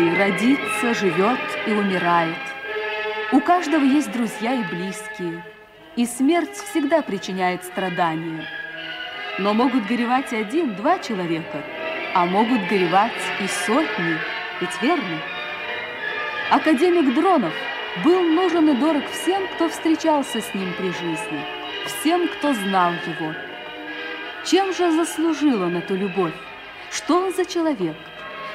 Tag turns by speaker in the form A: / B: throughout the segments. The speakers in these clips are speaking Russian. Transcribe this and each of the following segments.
A: Каждый родится, живет и умирает. У каждого есть друзья и близкие. И смерть всегда причиняет страдания. Но могут горевать один, два человека, а могут горевать и сотни, ведь верно? Академик Дронов был нужен и дорог всем, кто встречался с ним при жизни, всем, кто знал его. Чем же заслужил он эту любовь? Что он за человек?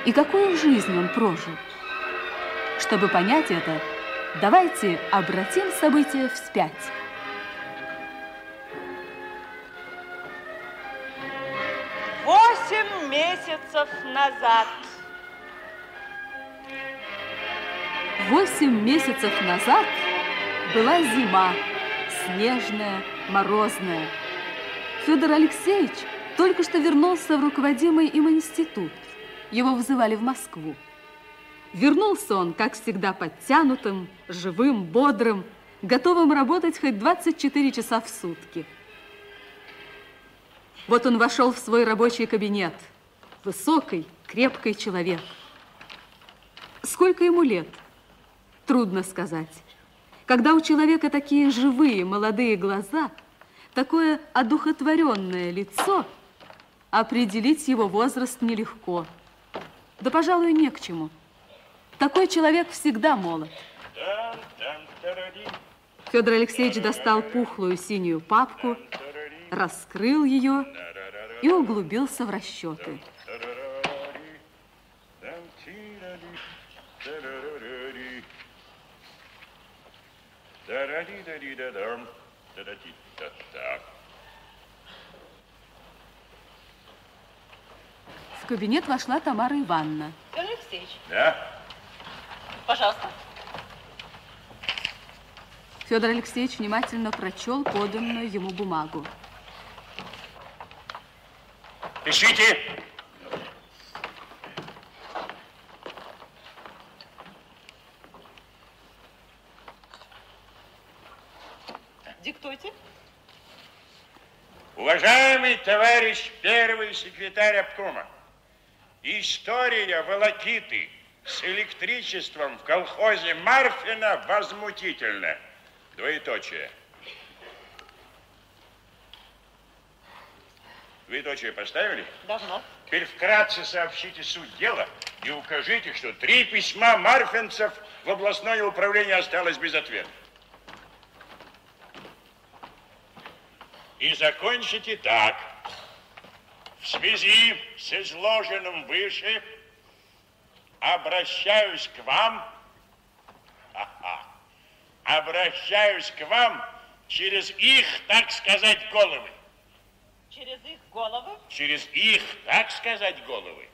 A: И какую жизнь он прожил? Чтобы понять это, давайте обратим события вспять.
B: Восемь месяцев назад.
A: Восемь месяцев назад была зима, снежная, морозная. Федор Алексеевич только что вернулся в руководимый им институт. Его вызывали в Москву. Вернулся он, как всегда, подтянутым, живым, бодрым, готовым работать хоть 24 часа в сутки. Вот он вошел в свой рабочий кабинет. Высокий, крепкий человек. Сколько ему лет? Трудно сказать. Когда у человека такие живые, молодые глаза, такое одухотворенное лицо, определить его возраст нелегко. Да, пожалуй, не к чему. Такой человек всегда молод. Федор Алексеевич достал пухлую синюю папку, раскрыл ее и углубился в расчеты. В кабинет вошла Тамара Ивановна.
B: Федор Алексеевич,
C: Да?
B: пожалуйста.
A: Федор Алексеевич внимательно прочел поданную ему бумагу.
C: Пишите.
B: Диктуйте.
C: Уважаемый товарищ первый секретарь обкома, история волокиты с электричеством в колхозе Марфина возмутительна. Двоеточие. Двоеточие поставили?
B: Давно.
C: Теперь вкратце сообщите суть дела и укажите, что три письма марфинцев в областное управление осталось без ответа. И закончите так. В связи с изложенным выше обращаюсь к вам, обращаюсь к вам через их, так сказать, головы.
B: Через их головы.
C: Через их, так сказать, головы.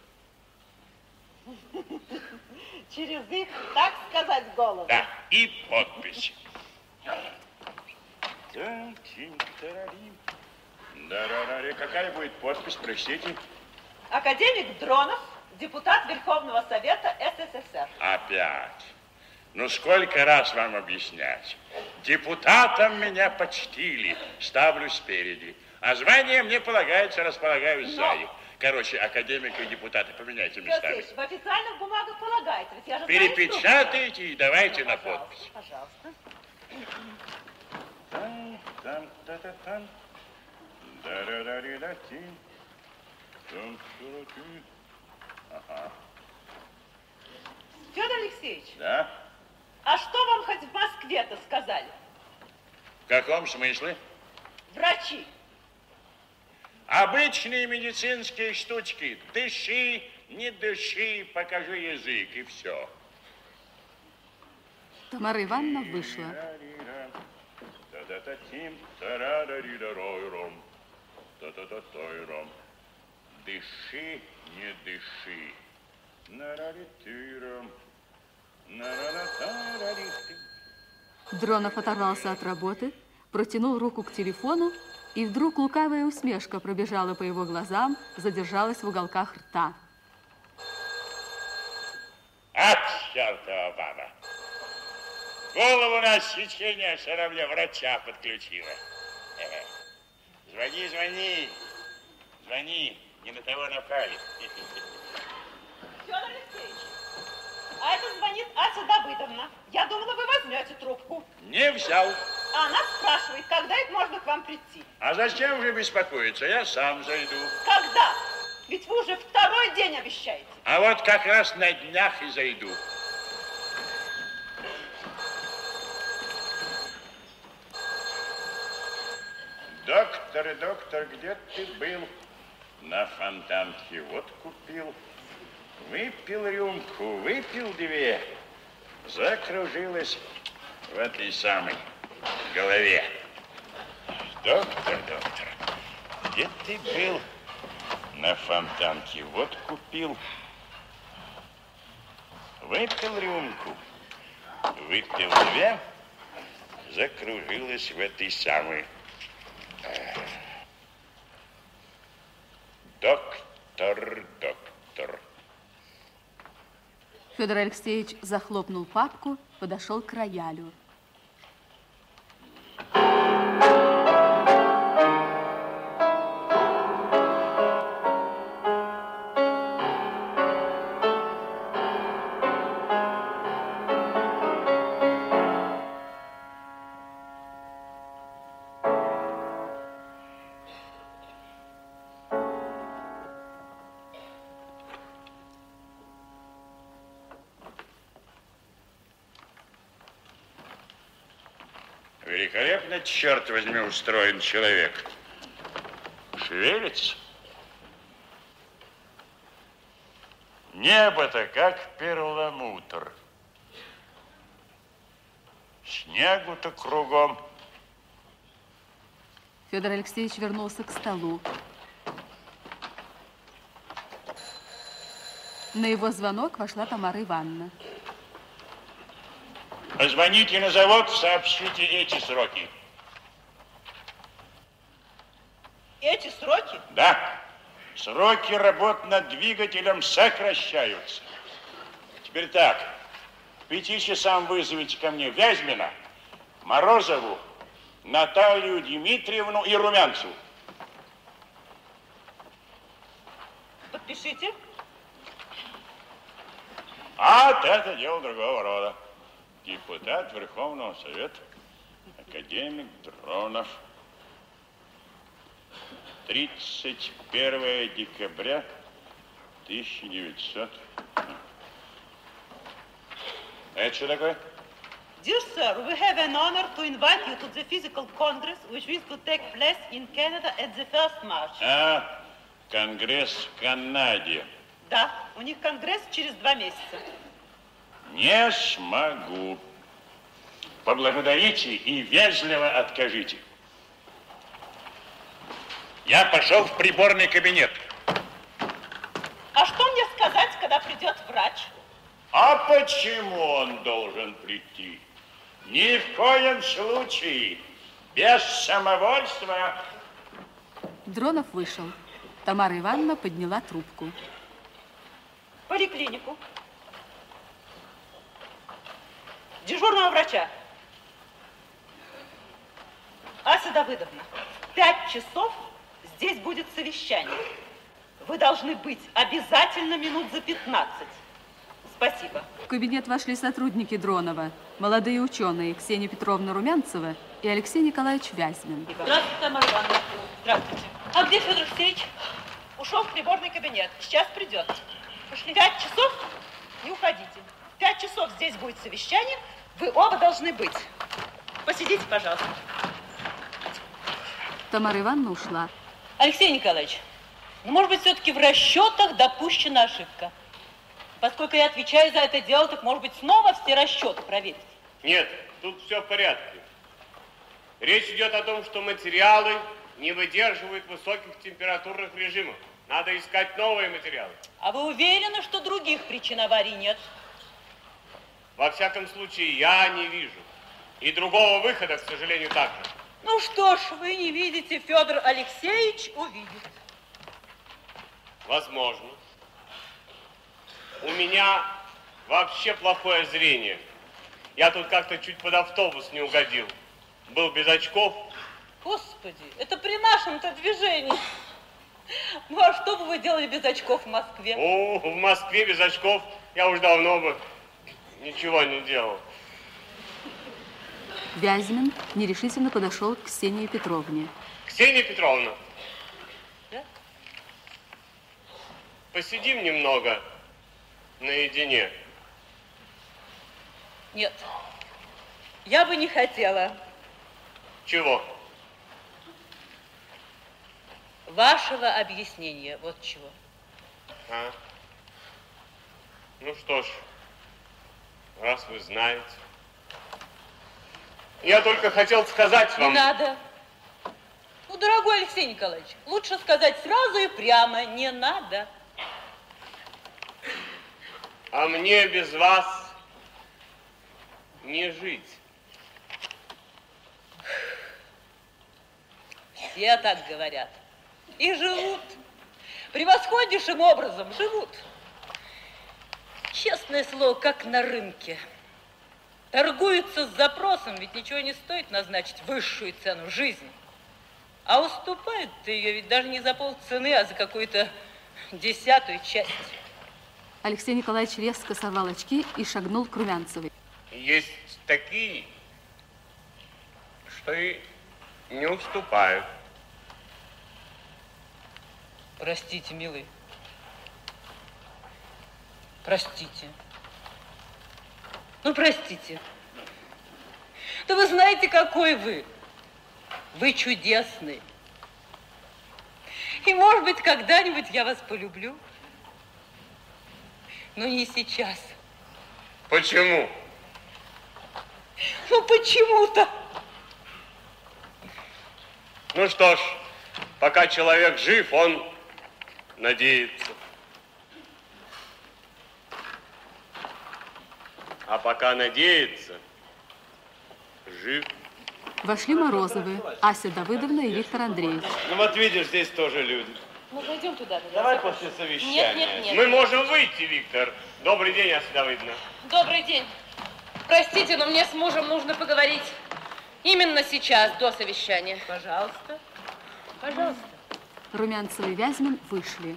B: Через их, так сказать, головы.
C: Да, и подпись. Так, тинь-тарарим. Да-да-да. Какая будет подпись, прочтите?
B: Академик Дронов, депутат Верховного Совета СССР.
C: Опять. Ну, сколько раз вам объяснять? Депутатом меня почтили, ставлю спереди. А звание мне полагается, располагаю сзади. Короче, академик и депутаты, поменяйте местами.
B: Алексеевич, в официальных бумагах полагается, ведь я же знаю
C: Перепечатайте и давайте на
B: инструкцию.
C: подпись.
B: Пожалуйста.
C: Там, там, та-та-там. Ага.
B: Федор Алексеевич,
C: Да?
B: а что вам хоть в Москве-то сказали?
C: В каком смысле?
B: Врачи.
C: Обычные медицинские штучки. Дыши, не дыши, покажи язык, и все.
A: Тамара Ивановна вышла.
C: Та-та-та-той-ром. Дыши, не дыши. На-ра-ри-ты-ром.
A: Дронов оторвался от работы, протянул руку к телефону, и вдруг лукавая усмешка пробежала по его глазам, задержалась в уголках рта.
C: От чертова баба. Голову на сечение все равно врача подключила. Звони, звони. Звони. Не на того напали.
B: Федор Алексеевич, Федоровна, я думала, вы возьмете трубку.
C: Не взял.
B: А она спрашивает, когда это можно к вам прийти.
C: А зачем же беспокоиться? Я сам зайду.
B: Когда? Ведь вы уже второй день обещаете.
C: А вот как раз на днях и зайду. Доктор, доктор, где ты был? На фонтанке водку пил. Выпил рюмку, выпил две. Закружилась в этой самой голове. Доктор, доктор, где ты был? На фонтанке водку пил. Выпил рюмку, выпил две, закружилась в этой самой Доктор, доктор.
A: Федор Алексеевич захлопнул папку, подошел к роялю.
C: Черт возьми, устроен человек. Шевелится. Небо-то как перламутр. Снегу-то кругом.
A: Федор Алексеевич вернулся к столу. На его звонок вошла Тамара Ивановна.
C: Позвоните на завод, сообщите эти сроки.
B: Сроки?
C: Да. Сроки работ над двигателем сокращаются. Теперь так. К пяти часам вызовите ко мне Вязьмина, Морозову, Наталью Дмитриевну и Румянцеву.
B: Подпишите.
C: А вот это дело другого рода. Депутат Верховного Совета, академик Дронов. 31 декабря 1900. Это что такое?
B: Dear sir, we have an honor to invite you to the physical congress which is to take place in Canada at the 1st March.
C: А, Конгресс в Канаде.
B: Да, у них конгресс через два месяца.
C: Не смогу. Поблагодарите и вежливо откажите. Я пошел в приборный кабинет.
B: А что мне сказать, когда придет врач?
C: А почему он должен прийти? Ни в коем случае. Без самовольства.
A: Дронов вышел. Тамара Ивановна подняла трубку.
B: Поликлинику. Дежурного врача. Ася Давыдовна, пять часов здесь будет совещание. Вы должны быть обязательно минут за 15. Спасибо.
A: В кабинет вошли сотрудники Дронова, молодые ученые Ксения Петровна Румянцева и Алексей Николаевич Вязьмин.
B: Здравствуйте, Тамара Ивановна. Здравствуйте. А где Федор Алексеевич? Ушел в приборный кабинет. Сейчас придет. Пошли. Пять часов? Не уходите. Пять часов здесь будет совещание. Вы оба должны быть. Посидите, пожалуйста.
A: Тамара Ивановна ушла.
D: Алексей Николаевич, ну, может быть, все-таки в расчетах допущена ошибка. Поскольку я отвечаю за это дело, так, может быть, снова все расчеты проверить?
E: Нет, тут все в порядке. Речь идет о том, что материалы не выдерживают высоких температурных режимов. Надо искать новые материалы.
D: А вы уверены, что других причин аварии нет?
E: Во всяком случае, я не вижу. И другого выхода, к сожалению, также.
D: Ну что ж, вы не видите, Федор Алексеевич увидит.
E: Возможно. У меня вообще плохое зрение. Я тут как-то чуть под автобус не угодил. Был без очков.
D: Господи, это при нашем-то движении. Ну а что бы вы делали без очков в Москве?
E: О, в Москве без очков я уж давно бы Ничего не делал.
A: Вязьмин нерешительно подошел к Ксении Петровне.
E: Ксения Петровна.
D: Да?
E: Посидим немного наедине.
D: Нет, я бы не хотела
E: Чего?
D: вашего объяснения. Вот чего.
E: А? Ну что ж, раз вы знаете. Я только хотел сказать
D: Не
E: вам...
D: надо. Ну, дорогой Алексей Николаевич, лучше сказать сразу и прямо, не надо.
E: А мне без вас не жить.
D: Все так говорят. И живут. Превосходнейшим образом живут. Честное слово, как на рынке. Торгуются с запросом, ведь ничего не стоит назначить высшую цену жизни. А уступают-то ее ведь даже не за полцены, а за какую-то десятую часть.
A: Алексей Николаевич резко сорвал очки и шагнул к Румянцевой.
E: Есть такие, что и не уступают.
D: Простите, милый. Простите. Ну, простите. Да вы знаете, какой вы. Вы чудесный. И, может быть, когда-нибудь я вас полюблю. Но не сейчас.
E: Почему?
D: Ну, почему-то.
E: Ну что ж, пока человек жив, он надеется. А пока надеется, жив.
A: Вошли Морозовы, Ася Давыдовна и Виктор Андреевич.
F: Ну вот видишь, здесь тоже люди.
D: Ну, пойдем туда.
F: Давай после совещания.
D: Нет, нет, нет.
E: Мы можем выйти, Виктор. Добрый день, Ася Давыдовна.
G: Добрый день. Простите, но мне с мужем нужно поговорить именно сейчас, до совещания.
D: Пожалуйста. Пожалуйста.
A: Румянцева и Вязьмин вышли.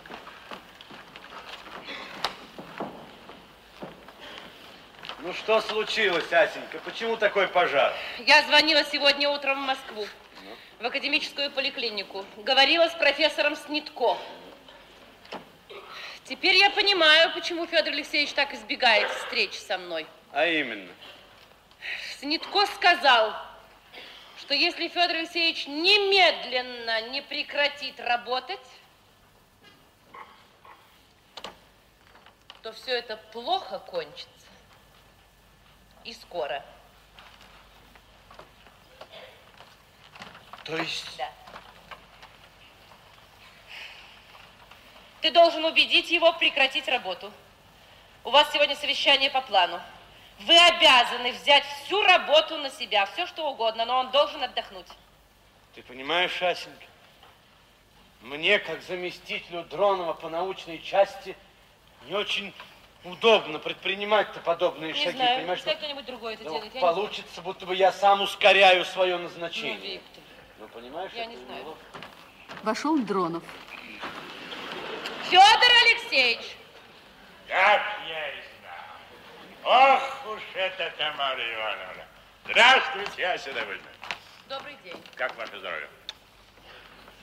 F: Ну что случилось, Асенька? Почему такой пожар?
G: Я звонила сегодня утром в Москву, в академическую поликлинику. Говорила с профессором Снитко. Теперь я понимаю, почему Федор Алексеевич так избегает встреч со мной.
F: А именно?
G: Снитко сказал, что если Федор Алексеевич немедленно не прекратит работать, то все это плохо кончится. И скоро.
F: То есть...
G: Да. Ты должен убедить его прекратить работу. У вас сегодня совещание по плану. Вы обязаны взять всю работу на себя, все что угодно, но он должен отдохнуть.
F: Ты понимаешь, Асенька, мне, как заместителю Дронова по научной части, не очень удобно предпринимать-то подобные
G: Не
F: шаги.
G: знаю,
F: понимаешь,
G: пускай
F: ну,
G: кто-нибудь другой это
F: ну,
G: делает. Я
F: получится, будто бы я сам ускоряю свое назначение.
G: Ну, Виктор,
F: Ну, понимаешь?
G: Я не знаю.
F: неловко.
A: Вошел Дронов.
G: Федор Алексеевич,
C: Как я и знал. Ох уж это Тамара Ивановна. Здравствуйте, Ася Давыдовна.
G: добрый день.
C: Как ваше здоровье?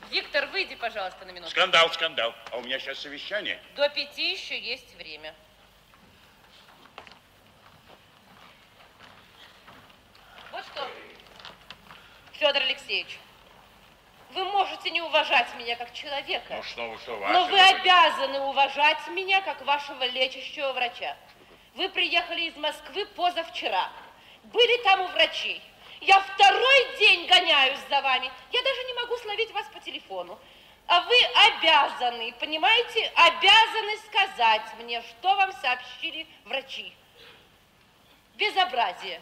G: Виктор, выйди, пожалуйста, на минуту.
C: Скандал, скандал. А у меня сейчас совещание.
G: До пяти еще есть время. Вот что, Федор Алексеевич, вы можете не уважать меня как человека,
C: Ну что вы, что вы,
G: но вы
C: Давыдовна?
G: обязаны уважать меня как вашего лечащего врача. Вы приехали из Москвы позавчера, были там у врачей. Я второй день гоняюсь за вами. Я даже не могу словить вас по телефону. А вы обязаны, понимаете, обязаны сказать мне, что вам сообщили врачи. Безобразие.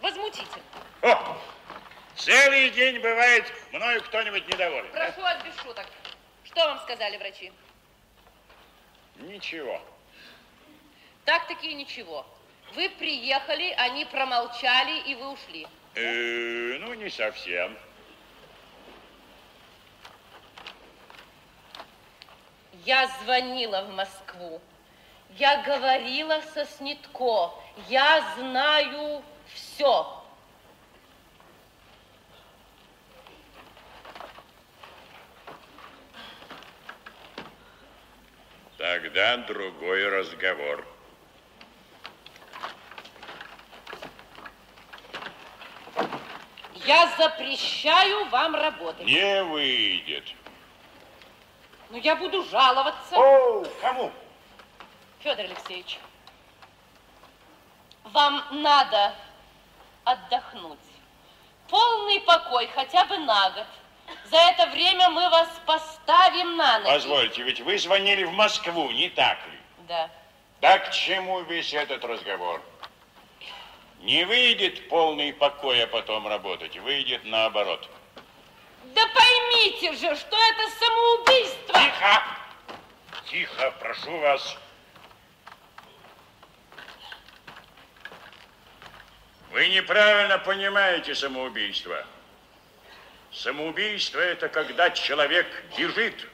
G: Возмутительно.
C: О, целый день бывает мною кто-нибудь недоволен.
G: Прошу вас без шуток. Что вам сказали врачи?
C: Ничего.
G: Так-таки ничего. Вы приехали, они промолчали, и вы ушли.
C: Э, ну, не совсем.
G: Я звонила в Москву. Я говорила со Снитко. Я знаю все.
C: Тогда другой разговор.
G: Я запрещаю вам работать.
C: Не выйдет.
G: Ну, я буду жаловаться.
C: О, кому?
G: Федор Алексеевич, вам надо отдохнуть. Полный покой хотя бы на год. За это время мы вас поставим на ноги.
C: Позвольте, ведь вы звонили в Москву, не так ли?
G: Да.
C: Да к чему весь этот разговор? Не выйдет полный покой, а потом работать, выйдет наоборот.
G: Да поймите же, что это самоубийство.
C: Тихо! Тихо, прошу вас. Вы неправильно понимаете самоубийство. Самоубийство – это когда человек бежит,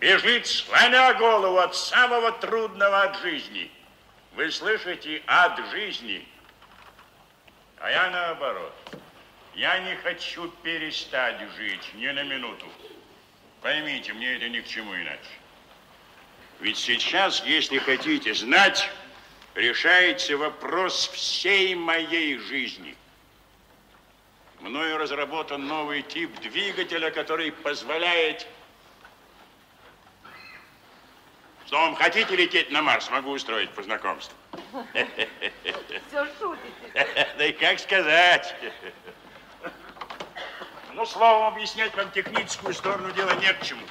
C: бежит, сломя голову от самого трудного от жизни. Вы слышите, от жизни. А я наоборот. Я не хочу перестать жить ни на минуту. Поймите, мне это ни к чему иначе. Ведь сейчас, если хотите знать, решается вопрос всей моей жизни. Мною разработан новый тип двигателя, который позволяет... Словом, хотите лететь на Марс, могу устроить по знакомству.
G: Все шутите.
C: Да и как сказать. Ну, словом, объяснять вам техническую сторону дела не к чему.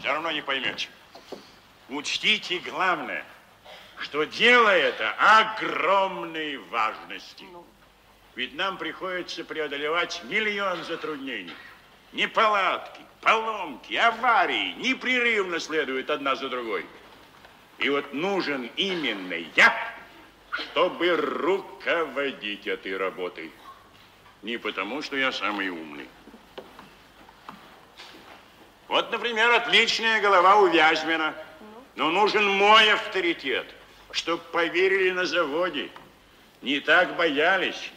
C: Все равно не поймете. Учтите главное, что дело это огромной важности. Ведь нам приходится преодолевать миллион затруднений. Неполадки, поломки, аварии непрерывно следуют одна за другой. И вот нужен именно я, чтобы руководить этой работой. Не потому, что я самый умный. Вот, например, отличная голова у Вязьмина. Но нужен мой авторитет, чтобы поверили на заводе. Не так боялись.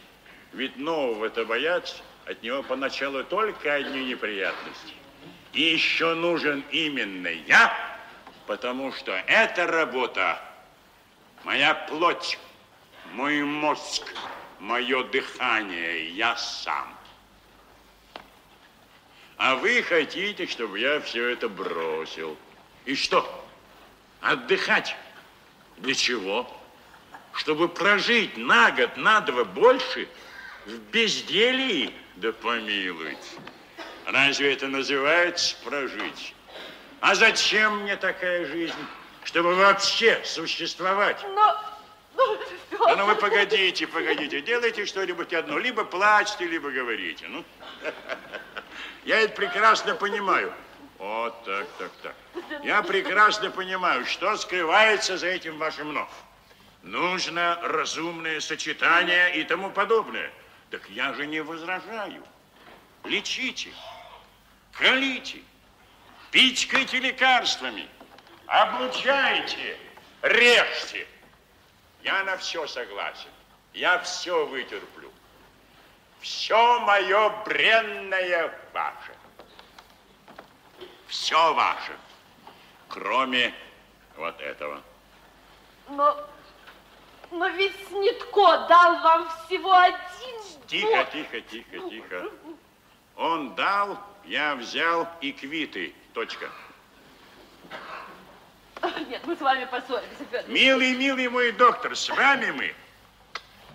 C: Ведь нового-то боятся. От него поначалу только одни неприятности. И еще нужен именно я, потому что эта работа моя плоть, мой мозг, мое дыхание, я сам. А вы хотите, чтобы я все это бросил. И что? Отдыхать? Для чего? Чтобы прожить на год, на два больше в безделии? Да помилуйте. Разве это называется прожить? А зачем мне такая жизнь? Чтобы вообще существовать.
G: Но,
C: Да ну вы погодите, погодите. Делайте что-нибудь одно. Либо плачьте, либо говорите. Ну, я это прекрасно понимаю. Вот так, так, так. Я прекрасно понимаю, что скрывается за этим вашим «но». Нужно разумное сочетание и тому подобное. Так я же не возражаю. Лечите, колите, пичкайте лекарствами, облучайте, режьте. Я на все согласен. Я все вытерплю. Все мое бренное ваше. Все ваше. Кроме вот этого.
G: но, но ведь Снитко дал вам всего один
C: Тихо,
G: год.
C: тихо, тихо, тихо. Он дал, я взял и квиты. Точка.
G: Нет, мы с вами поссоримся, Федор.
C: Милый, милый мой доктор, с вами мы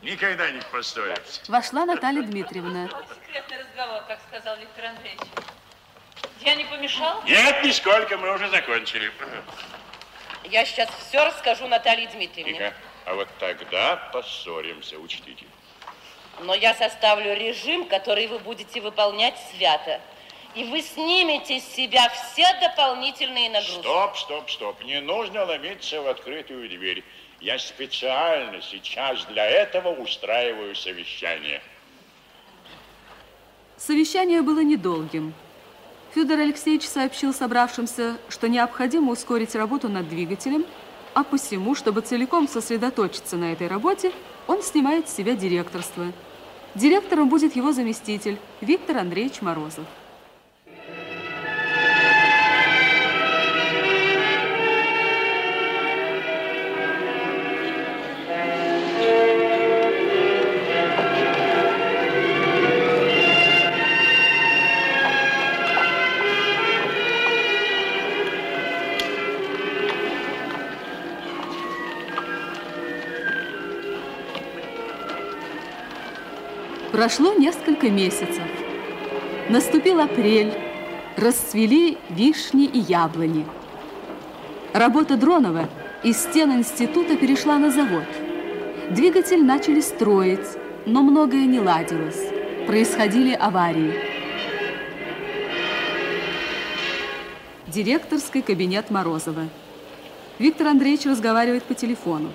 C: никогда не поссоримся.
A: Вошла Наталья Дмитриевна.
D: Секретный разговор, как сказал Виктор Андреевич. Я не помешал?
C: Нет, нисколько, мы уже закончили.
G: Я сейчас все расскажу Наталье Дмитриевне.
C: Тихо. А вот тогда поссоримся, учтите.
G: Но я составлю режим, который вы будете выполнять свято. И вы снимете с себя все дополнительные нагрузки.
C: Стоп, стоп, стоп. Не нужно ломиться в открытую дверь. Я специально сейчас для этого устраиваю совещание.
A: Совещание было недолгим. Федор Алексеевич сообщил собравшимся, что необходимо ускорить работу над двигателем, А посему, чтобы целиком сосредоточиться на этой работе, он снимает с себя директорство. Директором будет его заместитель Виктор Андреевич Морозов. Прошло несколько месяцев. Наступил апрель, расцвели вишни и яблони. Работа Дронова из стен института перешла на завод. Двигатель начали строить, но многое не ладилось. Происходили аварии. Директорский кабинет Морозова. Виктор Андреевич разговаривает по телефону.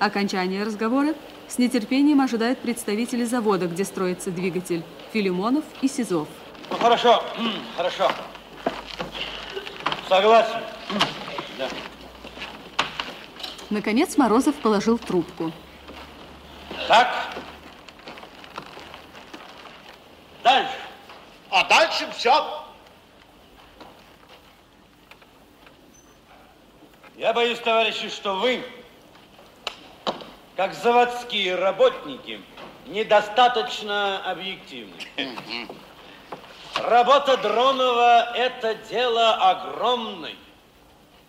A: Окончание разговора с нетерпением ожидают представители завода, где строится двигатель, Филимонов и Сизов.
F: Ну, хорошо, хорошо. Согласен. Да.
A: Наконец Морозов положил трубку.
F: Так. Дальше.
H: А дальше все.
F: Я боюсь, товарищи, что вы как заводские работники, недостаточно объективны. Работа Дронова – это дело огромной,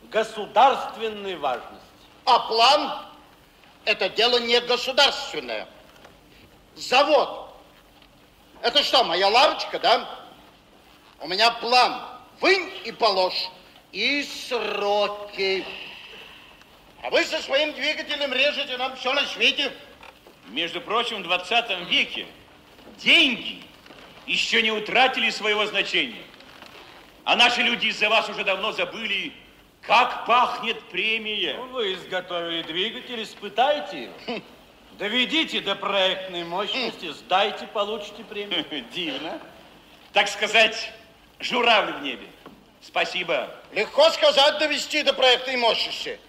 F: государственной важности.
H: А план – это дело не государственное. Завод – это что, моя лавочка, да? У меня план – вынь и положь. И сроки. А вы со своим двигателем режете нам все на свете.
I: Между прочим, в 20 веке деньги еще не утратили своего значения. А наши люди из-за вас уже давно забыли, как пахнет премия.
F: Ну, вы изготовили двигатель, испытайте его. Доведите до проектной мощности, сдайте, получите премию.
I: Дивно. Так сказать, журавль в небе. Спасибо.
H: Легко сказать, довести до проектной мощности.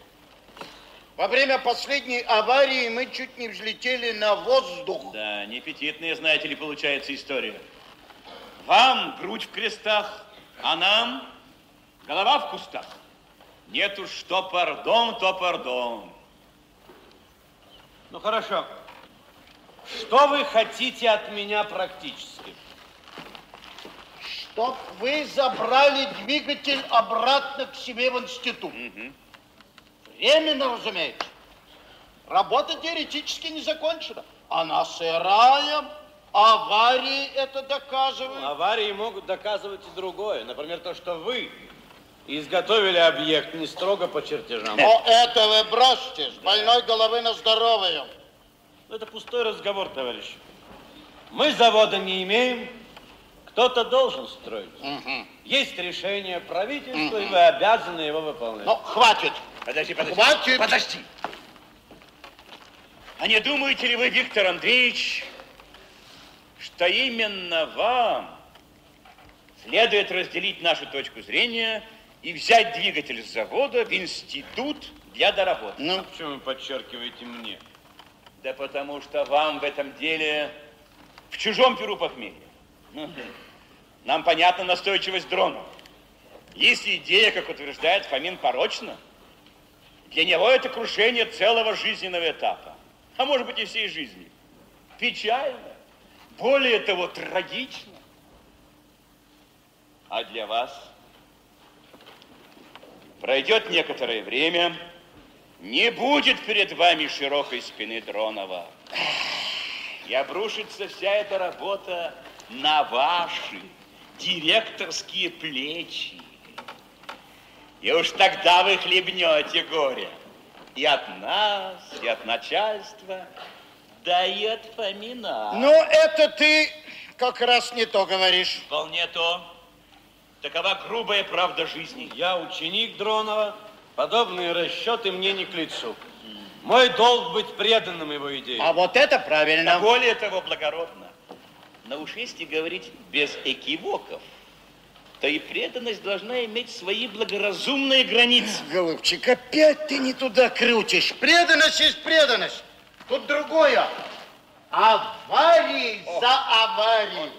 H: Во время последней аварии мы чуть не взлетели на воздух.
I: Да, неаппетитная, знаете ли, получается история. Вам грудь в крестах, а нам голова в кустах. Нет уж, что пардон, то пардон.
F: Ну, хорошо. Что вы хотите от меня практически?
H: Чтоб вы забрали двигатель обратно к себе в институт. Угу. Временно, разумеется. Работа теоретически не закончена. Она сырая. Аварии это доказывают.
F: Аварии могут доказывать и другое. Например, то, что вы изготовили объект не строго по чертежам.
H: Но это вы бросьте, с больной головы на здоровую.
F: Это пустой разговор, товарищ. Мы завода не имеем, кто-то должен строить. Угу. Есть решение правительства, угу. и вы обязаны его выполнять.
H: Ну, хватит.
I: Подожди, подожди.
H: Хватит.
I: Подожди. А не думаете ли вы, Виктор Андреевич, что именно вам следует разделить нашу точку зрения и взять двигатель с завода в институт для доработки?
F: Ну, почему вы подчеркиваете мне?
I: Да потому что вам в этом деле в чужом перу похмелье. Нам понятна настойчивость дрона. Если идея, как утверждает Фомин, порочна, для него это крушение целого жизненного этапа, а может быть и всей жизни. Печально, более того, трагично. А для вас пройдет некоторое время, не будет перед вами широкой спины Дронова. И обрушится вся эта работа на ваши директорские плечи. И уж тогда вы хлебнете горе. И от нас, и от начальства, да и от Фомина.
H: Ну, это ты как раз не то говоришь.
I: Вполне то. Такова грубая правда жизни.
F: Я ученик Дронова. Подобные расчеты мне не к лицу. Мой долг быть преданным его идее.
H: А вот это правильно.
I: А более того, благородно. Если говорить без экивоков, то и преданность должна иметь свои благоразумные границы.
H: Голубчик, опять ты не туда крутишь. Преданность есть преданность. Тут другое. Аварии за аварией.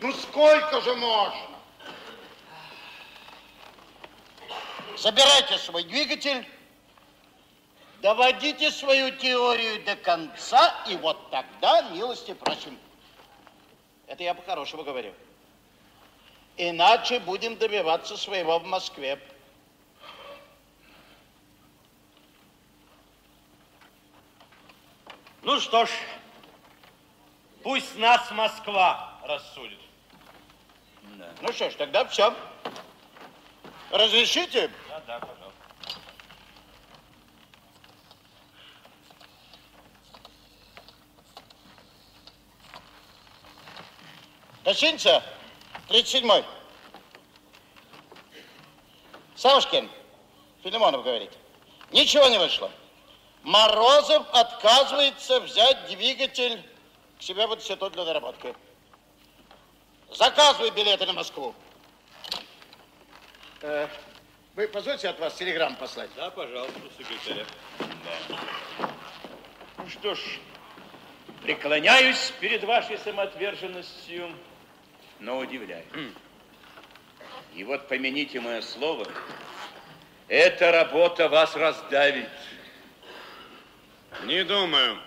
H: Ну сколько же можно? Забирайте свой двигатель, доводите свою теорию до конца, и вот тогда милости просим. Это я по-хорошему говорю. Иначе будем добиваться своего в Москве.
F: Ну что ж, пусть нас Москва рассудит.
H: Да. Ну что ж, тогда все. Разрешите?
F: Да, да, пожалуйста.
H: Гостиница 37-й. Савушкин, Филимонов говорит, ничего не вышло. Морозов отказывается взять двигатель к себе в институт для доработки. Заказывай билеты на Москву. Э, вы позвольте от вас телеграмму послать?
F: Да, пожалуйста, секретаря.
I: Да. Ну что ж, преклоняюсь перед вашей самоотверженностью, но удивляюсь. И вот помяните мое слово, эта работа вас раздавит.
F: Не думаю.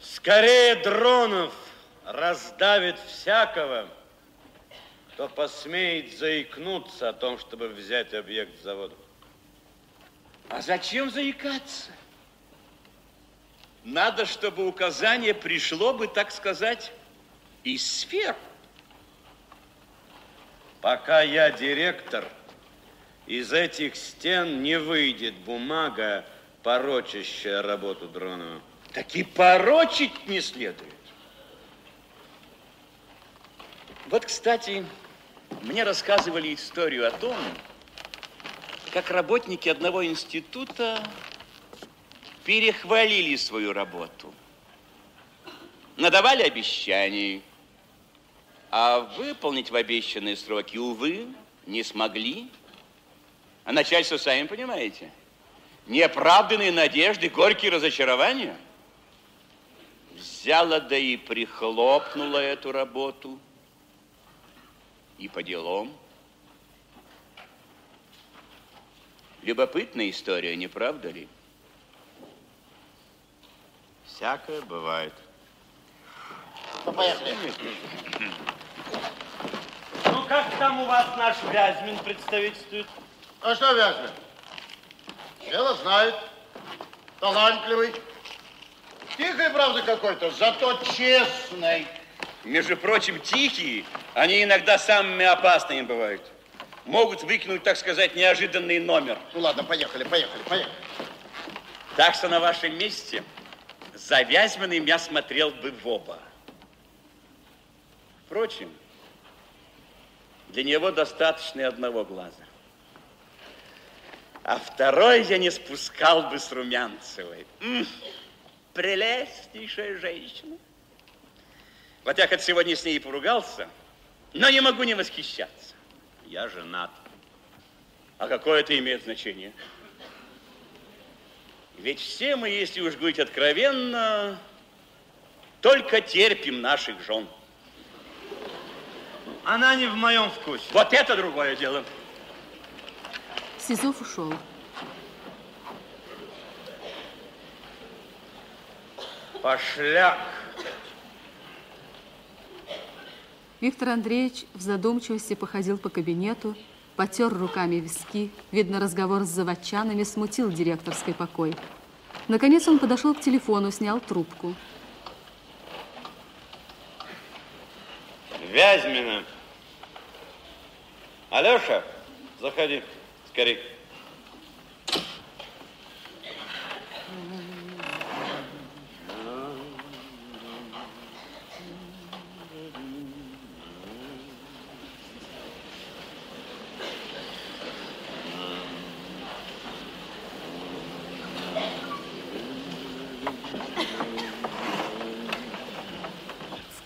F: Скорее Дронов раздавит всякого, кто посмеет заикнуться о том, чтобы взять объект завода.
I: А зачем заикаться? Надо, чтобы указание пришло бы, так сказать, из сфер.
F: Пока я директор, из этих стен не выйдет бумага, порочащая работу Дронова.
I: Так и порочить не следует. Вот, кстати, мне рассказывали историю о том, как работники одного института перехвалили свою работу. Надавали обещаний, а выполнить в обещанные сроки, увы, не смогли. А начальство, сами понимаете, неоправданные надежды, горькие разочарования. Взяла да и прихлопнула эту работу. И по делам. Любопытная история, не правда ли?
F: Всякое бывает.
H: Ну, поехали.
F: Ну, как там у вас наш Вязьмин представительствует?
H: А что Вязьмин? Дело знает. Талантливый. Тихой, правда, какой-то, зато честный.
I: Между прочим, тихие, они иногда самыми опасными бывают. Могут выкинуть, так сказать, неожиданный номер.
H: Ну ладно, поехали, поехали, поехали.
I: Так что на вашем месте за Вязьминым я смотрел бы в оба. Впрочем, для него достаточно и одного глаза. А второй я не спускал бы с Румянцевой. М, прелестнейшая женщина. Вот я хоть сегодня с ней и поругался, но не могу не восхищаться.
F: Я женат.
I: А какое это имеет значение? Ведь все мы, если уж говорить откровенно, только терпим наших жен.
F: Она не в моем вкусе.
I: Вот это другое дело.
A: Сизов ушел.
F: Пошляк.
A: Виктор Андреевич в задумчивости походил по кабинету, потер руками виски. Видно, разговор с заводчанами смутил директорский покой. Наконец он подошел к телефону, снял трубку.
F: Вязьмина. Алеша, заходи, скорей.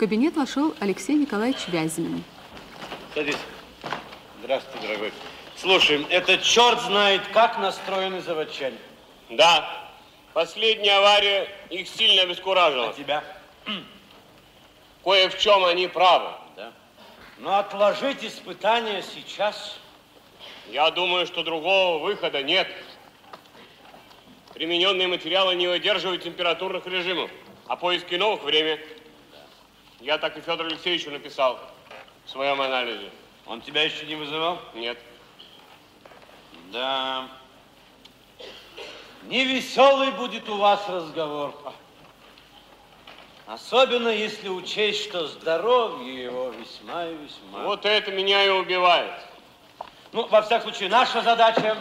A: Кабинет вошел Алексей Николаевич Вяземин.
F: Садись. Здравствуй, дорогой. Слушай, это черт знает, как настроены заводчане.
E: Да, последняя авария их сильно обескуражила.
F: А тебя?
E: Кое в чем они правы.
F: Да. Но отложить испытания сейчас...
E: Я думаю, что другого выхода нет. Примененные материалы не выдерживают температурных режимов, а поиски новых время. Я так и Федору Алексеевичу написал в своем анализе.
F: Он тебя еще не вызывал?
E: Нет.
F: Да. Невеселый будет у вас разговор. Особенно если учесть, что здоровье его весьма и весьма.
E: Вот это меня и убивает.
F: Ну, во всяком случае, наша задача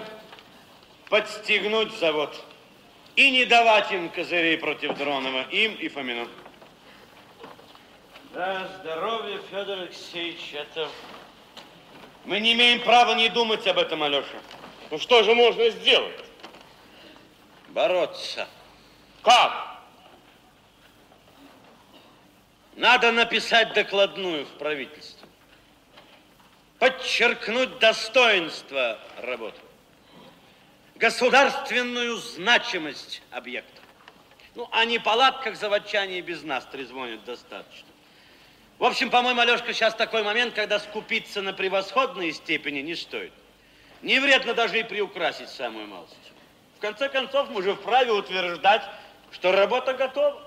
F: подстегнуть завод и не давать им козырей против Дронова, им и Фомину. Да, здоровье, Федор Алексеевич, это... Мы не имеем права не думать об этом, Алеша.
E: Ну что же можно сделать?
F: Бороться.
E: Как?
F: Надо написать докладную в правительство. Подчеркнуть достоинство работы. Государственную значимость объекта. Ну, а не палатках заводчане и без нас трезвонят достаточно. В общем, по-моему, Алешка, сейчас такой момент, когда скупиться на превосходные степени не стоит. Не вредно даже и приукрасить самую малость. В конце концов, мы же вправе утверждать, что работа готова.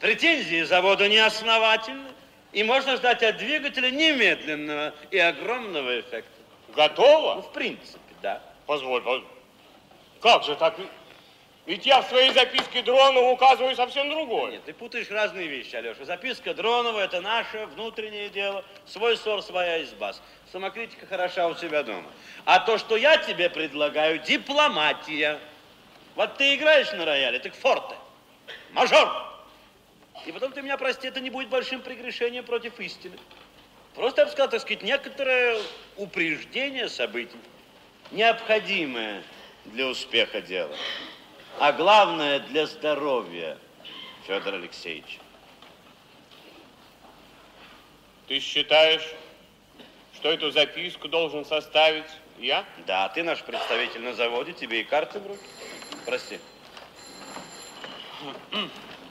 F: Претензии завода неосновательны, и можно ждать от двигателя немедленного и огромного эффекта.
E: Готово?
F: Ну, в принципе, да.
E: Позволь, позволь. Как же так? Ведь я в своей записке Дронову указываю совсем другое.
F: Нет, ты путаешь разные вещи, Алеша. Записка Дронова – это наше внутреннее дело. Свой ссор, своя изба. Самокритика хороша у тебя дома. А то, что я тебе предлагаю – дипломатия. Вот ты играешь на рояле, так форте, мажор. И потом ты меня прости, это не будет большим прегрешением против истины. Просто, я бы сказал, так сказать, некоторое упреждение событий, необходимое для успеха дела а главное для здоровья Федора Алексеевича.
E: Ты считаешь, что эту записку должен составить я?
F: Да, ты наш представитель на заводе, тебе и карты в руки. Прости.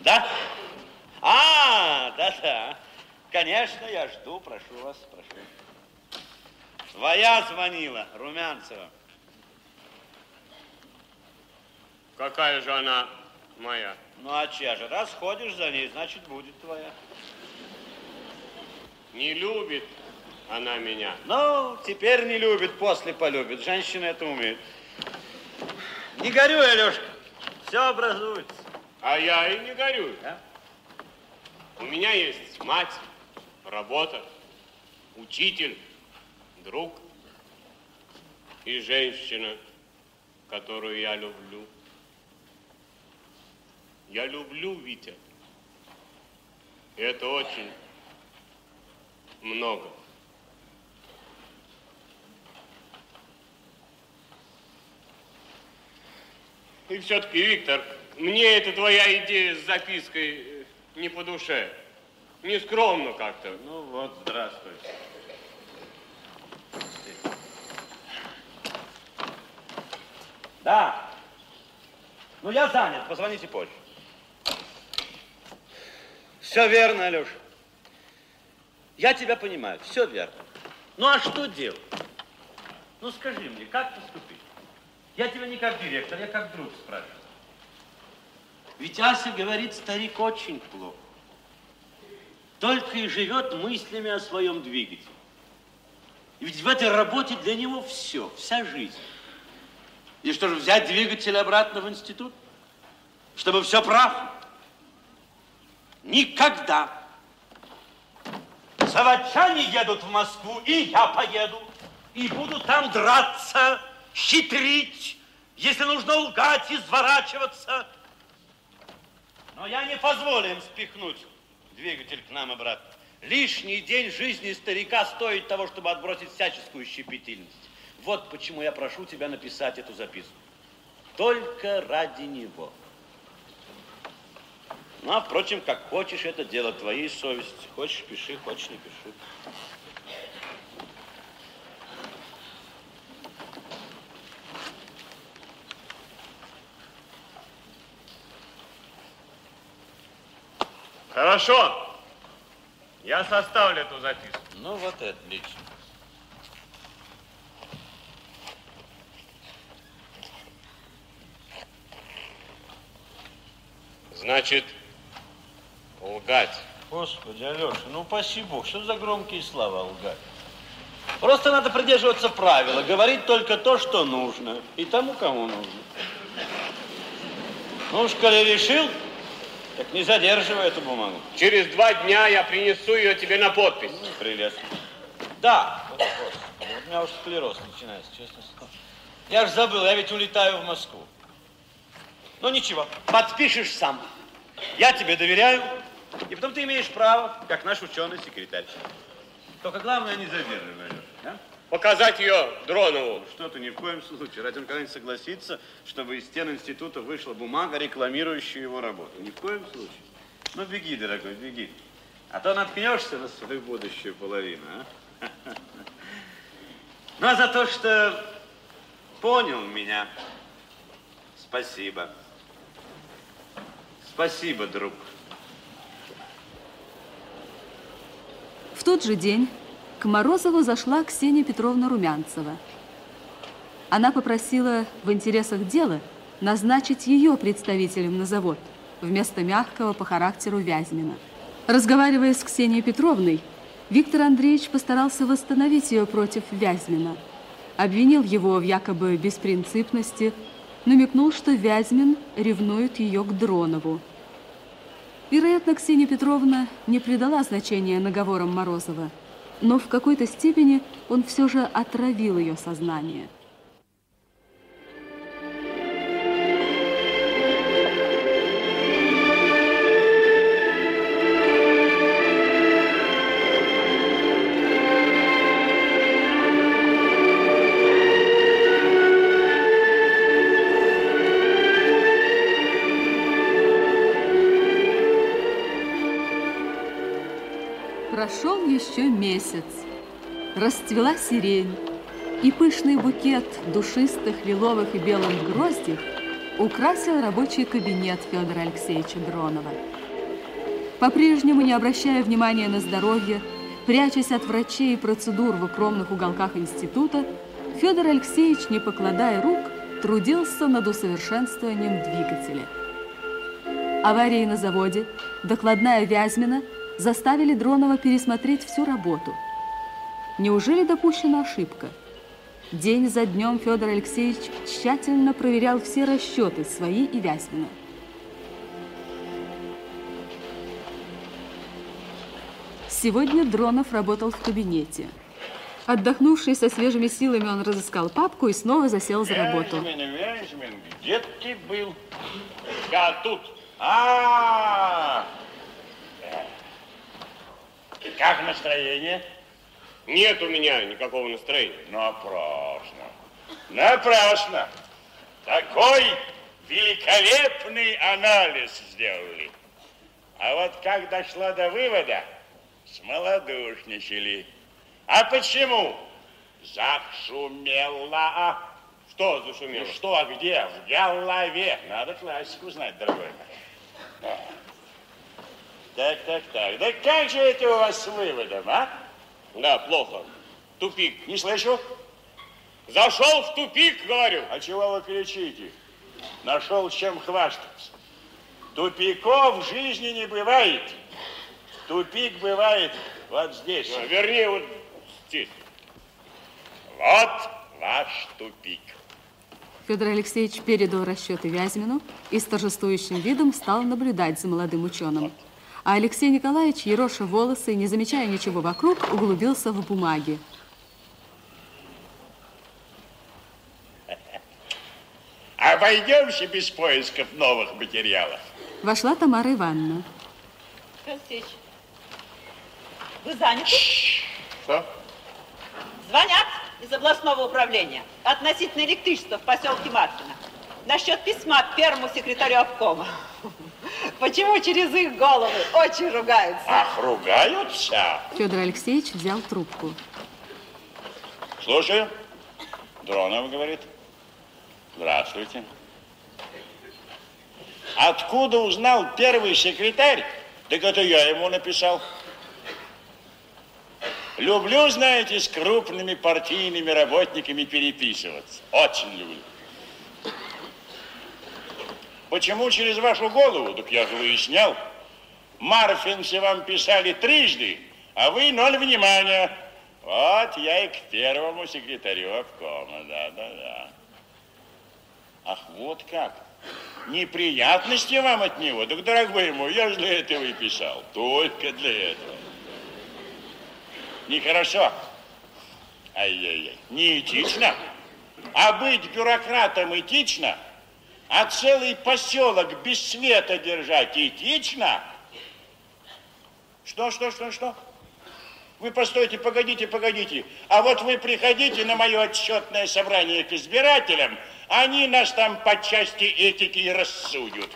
F: Да? А, да-да. Конечно, я жду, прошу вас, прошу. Твоя звонила, Румянцева.
E: Какая же она моя?
F: Ну а чья же? Раз ходишь за ней, значит будет твоя.
E: Не любит она меня.
F: Ну, теперь не любит, после полюбит. Женщины это умеют. Не горюй, Алешка. Все образуется.
E: А я и не горюй.
F: Да?
E: У меня есть мать, работа, учитель, друг и женщина, которую я люблю. Я люблю Витя. Это очень много. И все-таки, Виктор, мне эта твоя идея с запиской э, не по душе. Не скромно как-то.
F: Ну вот, здравствуй. Да. Ну, я занят, позвоните позже. Все верно, Алеша. Я тебя понимаю, все верно. Ну, а что делать? Ну, скажи мне, как поступить? Я тебя не как директор, я как друг спрашиваю. Ведь Ася говорит, старик очень плохо. Только и живет мыслями о своем двигателе. И ведь в этой работе для него все, вся жизнь. И что же, взять двигатель обратно в институт? Чтобы все прав? Никогда. Заводчане едут в Москву, и я поеду. И буду там драться, хитрить, если нужно лгать, изворачиваться. Но я не позволю им спихнуть двигатель к нам обратно. Лишний день жизни старика стоит того, чтобы отбросить всяческую щепетильность. Вот почему я прошу тебя написать эту записку. Только ради него. Ну, а, впрочем, как хочешь, это дело твоей совести. Хочешь, пиши, хочешь, не пиши.
E: Хорошо. Я составлю эту записку.
F: Ну, вот и отлично.
E: Значит, лгать.
F: Господи, Алеша, ну упаси Бог, что за громкие слова лгать? Просто надо придерживаться правила, говорить только то, что нужно, и тому, кому нужно. Ну уж, коли решил, так не задерживай эту бумагу.
E: Через два дня я принесу ее тебе на подпись.
F: Прелестно. Да, вот, вот, у меня уж склероз начинается, честно слово. Я ж забыл, я ведь улетаю в Москву. Ну ничего, подпишешь сам. Я тебе доверяю, и потом ты имеешь право, как наш ученый-секретарь. Только главное не задерживай, Алеша, да?
E: Показать ее Дронову.
F: Что ты, ни в коем случае. Разве он когда-нибудь согласится, чтобы из стен института вышла бумага, рекламирующая его работу? Ни в коем случае. Ну, беги, дорогой, беги. А то наткнешься на свою будущую половину, а? Ну, а за то, что понял меня, спасибо. Спасибо, друг.
A: В тот же день к Морозову зашла Ксения Петровна Румянцева. Она попросила в интересах дела назначить ее представителем на завод вместо мягкого по характеру Вязьмина. Разговаривая с Ксенией Петровной, Виктор Андреевич постарался восстановить ее против Вязьмина. Обвинил его в якобы беспринципности, намекнул, что Вязьмин ревнует ее к Дронову. Вероятно, Ксения Петровна не придала значения наговорам Морозова, но в какой-то степени он все же отравил ее сознание. Еще месяц. Расцвела сирень, и пышный букет душистых лиловых и белых гроздьев украсил рабочий кабинет Федора Алексеевича Дронова. По-прежнему, не обращая внимания на здоровье, прячась от врачей и процедур в укромных уголках института, Федор Алексеевич, не покладая рук, трудился над усовершенствованием двигателя. Аварии на заводе, докладная Вязьмина – заставили Дронова пересмотреть всю работу. Неужели допущена ошибка? День за днем Федор Алексеевич тщательно проверял все расчеты, свои и Вязьмина. Сегодня Дронов работал в кабинете. Отдохнувший со свежими силами, он разыскал папку и снова засел за работу.
C: Вязьмин, Вязьмин, где ты был?
E: Я тут.
C: А, как настроение?
E: Нет у меня никакого настроения.
C: Напрасно. Напрасно. Такой великолепный анализ сделали. А вот как дошла до вывода, смолодушничали. А почему? Зашумела.
E: Что зашумело?
C: Ну что, а где? В голове. Надо классику знать, дорогой мой. Так, так, так. Да как же это у вас с выводом, а?
E: Да, плохо. Тупик.
C: Не слышу.
E: Зашел в тупик, говорю.
C: А чего вы кричите? Нашел чем хвастаться. Тупиков в жизни не бывает. Тупик бывает вот здесь.
E: А, вернее, вот здесь.
C: Вот ваш тупик.
A: Федор Алексеевич передал расчеты Вязьмину и с торжествующим видом стал наблюдать за молодым ученым. А Алексей Николаевич, ероша волосы и не замечая ничего вокруг, углубился в бумаги.
C: Обойдемся без поисков новых материалов.
A: Вошла Тамара Ивановна.
B: Алексеевич, вы заняты?
C: Что?
B: Звонят из областного управления относительно электричества в поселке Маркино. Насчет письма первому секретарю обкома. Почему через их головы очень ругаются?
C: Ах, ругаются?
A: Федор Алексеевич взял трубку.
C: Слушаю. Дронов говорит. Здравствуйте. Откуда узнал первый секретарь, Так это я ему написал. Люблю, знаете, с крупными партийными работниками переписываться. Очень люблю. Почему через вашу голову? Так я же выяснял. Марфинцы вам писали трижды, а вы ноль внимания. Вот я и к первому секретарю обкома, да-да-да. Ах, вот как. Неприятности вам от него? Так, дорогой мой, я же для этого и писал. Только для этого. Нехорошо. Ай-яй-яй. Не этично. А быть бюрократом этично, а целый поселок без света держать этично. Что, что, что, что? Вы постойте, погодите, погодите. А вот вы приходите на мое отчетное собрание к избирателям, они нас там по части этики и рассудят.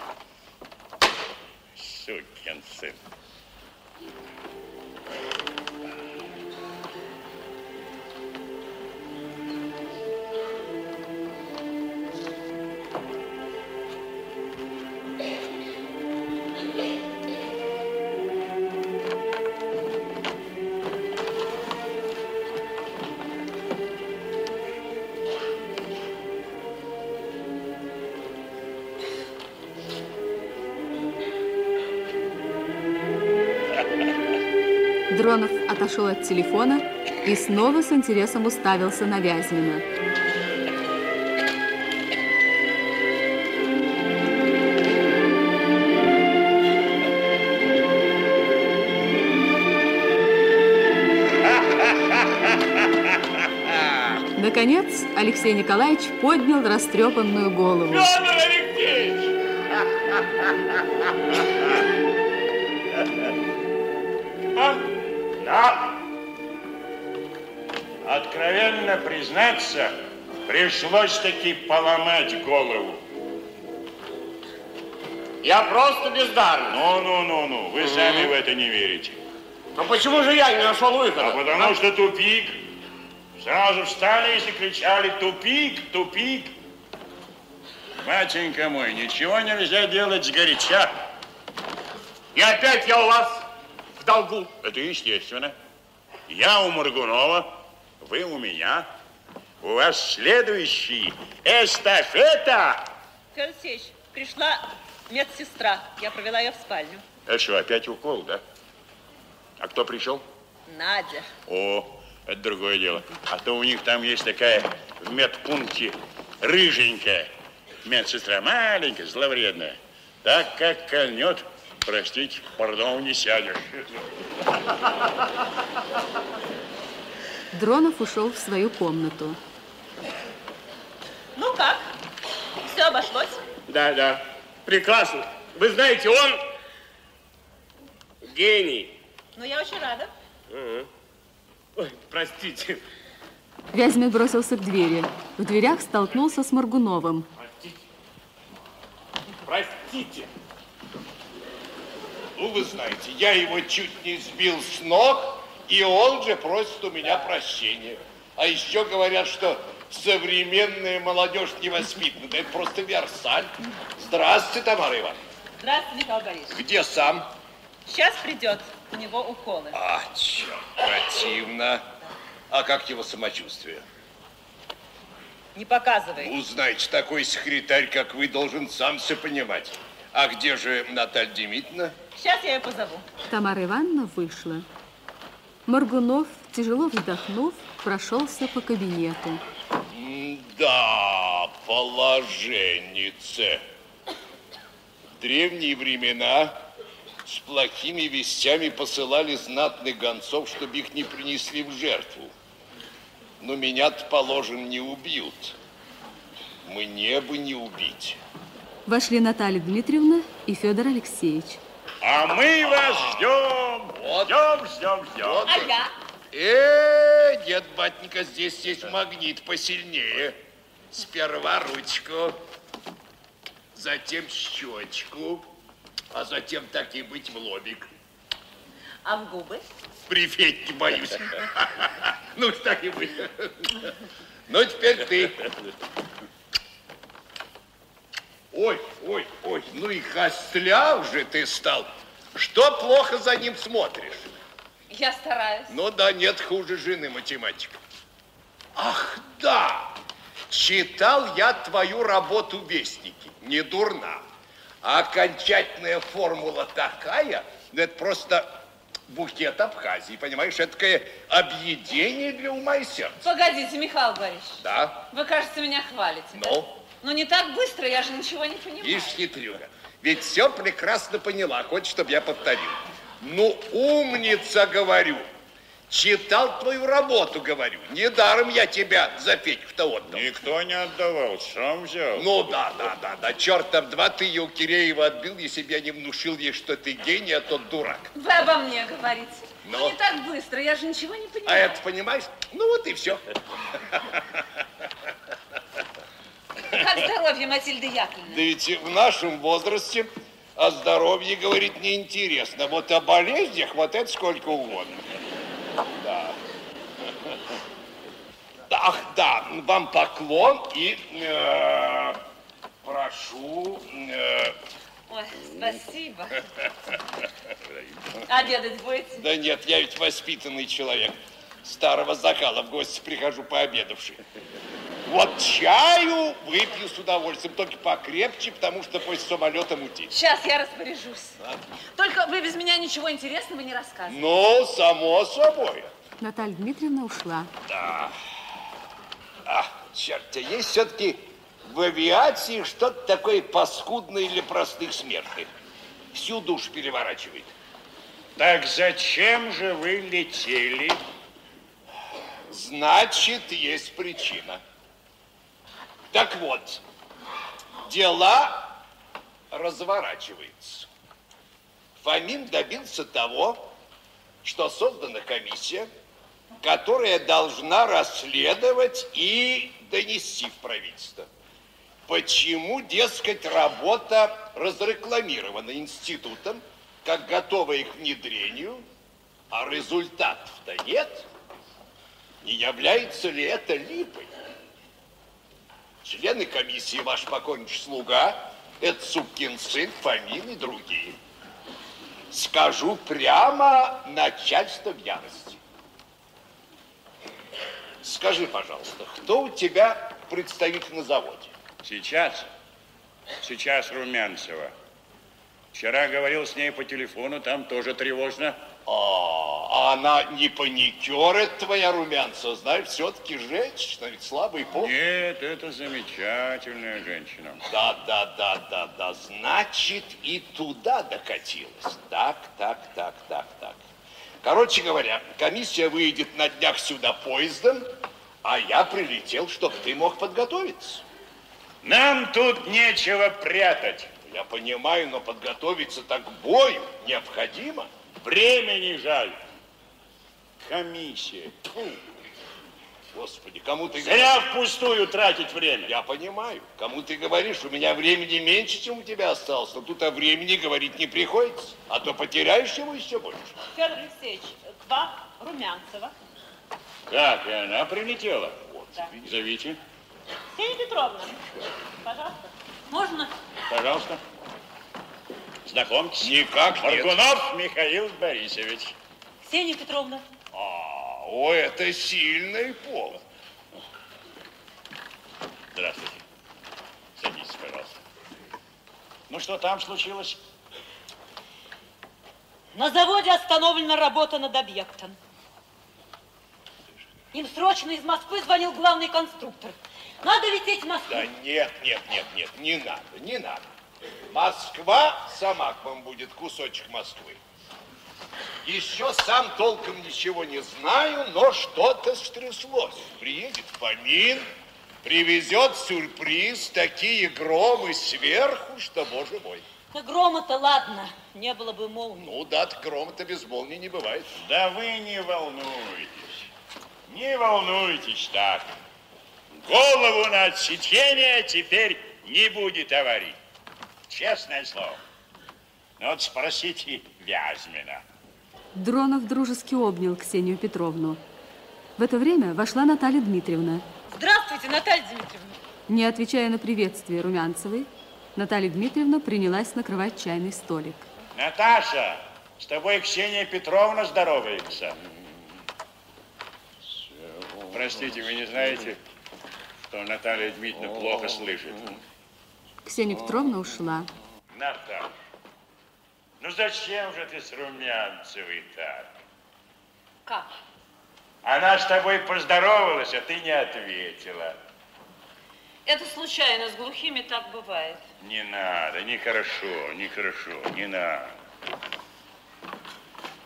C: Сукин сын.
A: Телефона и снова с интересом уставился на Вязьмина. Наконец, Алексей Николаевич поднял растрепанную голову.
C: Федор Алексеевич! Откровенно признаться, пришлось таки поломать голову.
E: Я просто бездарный.
C: Ну, ну, ну, ну, вы сами в это не верите.
E: Но почему же я не нашел выхода?
C: А потому что тупик. Сразу встали и закричали тупик, тупик. Батенька мой, ничего нельзя делать сгоряча.
E: И опять я у вас в долгу.
C: Это естественно. Я у Моргунова, вы у меня. У вас следующий эстафета.
D: Алексеевич, пришла медсестра. Я провела ее в спальню.
C: Это что, опять укол, да? А кто пришел?
D: Надя.
C: О, это другое дело. А то у них там есть такая в медпункте рыженькая медсестра, маленькая, зловредная. Так как кольнет, простите, пардон, не сядешь.
A: Дронов ушел в свою комнату.
D: Ну как? Все обошлось?
E: Да, да. Прекрасно. Вы знаете, он гений.
D: Ну, я очень рада.
E: Ой, простите.
A: Вязьмин бросился к двери. В дверях столкнулся с Моргуновым.
E: Простите.
J: Ну, вы знаете, я его чуть не сбил с ног, и он же просит у меня прощения. А еще говорят, что современная молодежь не воспитана. Да это просто Версаль. Здравствуйте, Тамара Ивановна.
D: Здравствуй, Михаил Борисович.
J: Где сам?
D: Сейчас придет. У него уколы.
J: А, черт, противно. А как его самочувствие?
D: Не показывай.
J: Ну, такой секретарь, как вы, должен сам все понимать. А где же Наталья Демидовна?
D: Сейчас я ее позову.
A: Тамара Ивановна вышла. Моргунов, тяжело вздохнув, прошелся по кабинету.
J: Да, положеннице. В древние времена с плохими вестями посылали знатных гонцов, чтобы их не принесли в жертву. Но меня-то, положим, не убьют. Мне бы не убить.
A: Вошли Наталья Дмитриевна и Федор Алексеевич.
C: А мы вас ждем, ждем, ждем, ждем.
D: А я?
J: Э, нет, батенька, здесь есть магнит посильнее. Сперва ручку, затем щечку, а затем так и быть в лобик.
D: А в губы?
J: Прифеть не боюсь. Ну, так и быть. Ну, теперь ты. Ой, ой, ой, ну и костляв же ты стал. Что плохо за ним смотришь?
G: Я стараюсь.
J: Ну да, нет хуже жены математика. Ах, да! Читал я твою работу «Вестники». Не дурна. А окончательная формула такая, ну это просто букет Абхазии, понимаешь? Это такое объедение для ума и сердца.
G: Погодите, Михаил Борисович.
J: Да?
G: Вы, кажется, меня хвалите.
J: Ну?
G: Да? Ну, не так быстро, я же ничего не понимаю.
J: Видишь, хитрюга, ведь все прекрасно поняла, хочешь, чтобы я повторил. Ну, умница, говорю. Читал твою работу, говорю. Недаром я тебя за Федьку-то отдал.
C: Никто не отдавал, сам взял.
J: Ну да, да, да, да. Черт там два ты ее у Киреева отбил, если бы я не внушил ей, что ты гений, а тот дурак.
G: Вы обо мне говорите.
J: Но.
G: Ну, не так быстро, я же ничего не
J: А
G: понимаю.
J: это понимаешь? Ну вот и все.
G: Как здоровье Матильды Яковлевны?
J: Да ведь в нашем возрасте о здоровье говорить неинтересно. Вот о болезнях вот это сколько угодно. Да. Да, Ах, да, вам поклон и э, прошу. э,
G: Ой, спасибо. Обедать будете?
J: да нет, я ведь воспитанный человек. Старого закала в гости прихожу пообедавший. Вот чаю выпью с удовольствием, только покрепче, потому что после самолета мутить.
G: Сейчас я распоряжусь. Только вы без меня ничего интересного не рассказываете.
J: Ну, само собой.
A: Наталья Дмитриевна ушла.
J: Да. А, черт, а есть все-таки в авиации что-то такое паскудное для простых смертных. Всю душу переворачивает.
C: Так зачем же вы летели?
J: Значит, есть причина. Так вот, дела разворачиваются. Фомин добился того, что создана комиссия, которая должна расследовать и донести в правительство. Почему, дескать, работа разрекламирована институтом, как готовая к внедрению, а результатов-то нет? Не является ли это липой? Члены комиссии ваш покойнейший слуга, это Сукин сын, Фомин другие. Скажу прямо, начальство в ярости. Скажи, пожалуйста, кто у тебя представитель на заводе?
C: Сейчас? Сейчас Румянцева. Вчера говорил с ней по телефону, там тоже тревожно.
J: А, а она не паникерит твоя Румянцева, знаешь, все-таки женщина, ведь слабый пол.
C: Нет, это замечательная женщина.
J: Да, да, да, да, да. Значит, и туда докатилась. Так, так, так, так, так. Короче говоря, комиссия выйдет на днях сюда поездом, а я прилетел, чтобы ты мог подготовиться.
C: Нам тут нечего прятать.
J: Я понимаю, но подготовиться так к бою необходимо.
C: Времени жаль. Комиссия. Тьфу.
J: Господи, кому ты
C: Зря впустую тратить время.
J: Я понимаю. Кому ты говоришь, у меня времени меньше, чем у тебя осталось. Но тут о времени говорить не приходится. А то потеряешь его еще больше.
B: Федор Алексеевич, к вам Румянцева.
C: Так, и она прилетела.
J: Вот,
B: Да.
C: Зовите.
B: Ксения Петровна, пожалуйста.
G: Можно?
C: Пожалуйста. Знакомьтесь.
J: Никак нет.
C: Моргунов Михаил Борисович.
B: Ксения Петровна.
J: А, о, это сильный пол.
C: Здравствуйте. Садитесь, пожалуйста. Ну, что там случилось?
B: На заводе остановлена работа над объектом. Им срочно из Москвы звонил главный конструктор. Надо лететь в Москву.
J: Да нет, нет, нет, нет, не надо, не надо. Москва сама к вам будет кусочек Москвы. Еще сам толком ничего не знаю, но что-то стряслось. Приедет Фомин, привезет сюрприз, такие громы сверху, что, боже мой.
B: Да грома-то ладно, не было бы молнии.
J: Ну да, грома-то без молнии не бывает.
C: Да вы не волнуйтесь. Не волнуйтесь так. Голову на отсечение теперь не будет аварий. Честное слово. Ну вот спросите Вязьмина.
A: Дронов дружески обнял Ксению Петровну. В это время вошла Наталья Дмитриевна.
G: Здравствуйте, Наталья Дмитриевна.
A: Не отвечая на приветствие Румянцевой, Наталья Дмитриевна принялась накрывать чайный столик.
C: Наташа, с тобой Ксения Петровна здоровается. Простите, вы не знаете, что Наталья Дмитриевна плохо слышит?
A: Ксения Петровна ушла.
C: Наташа, ну зачем же ты с Румянцевой так?
K: Как?
C: Она с тобой поздоровалась, а ты не ответила.
K: Это случайно, с глухими так бывает.
C: Не надо, нехорошо, нехорошо, не надо.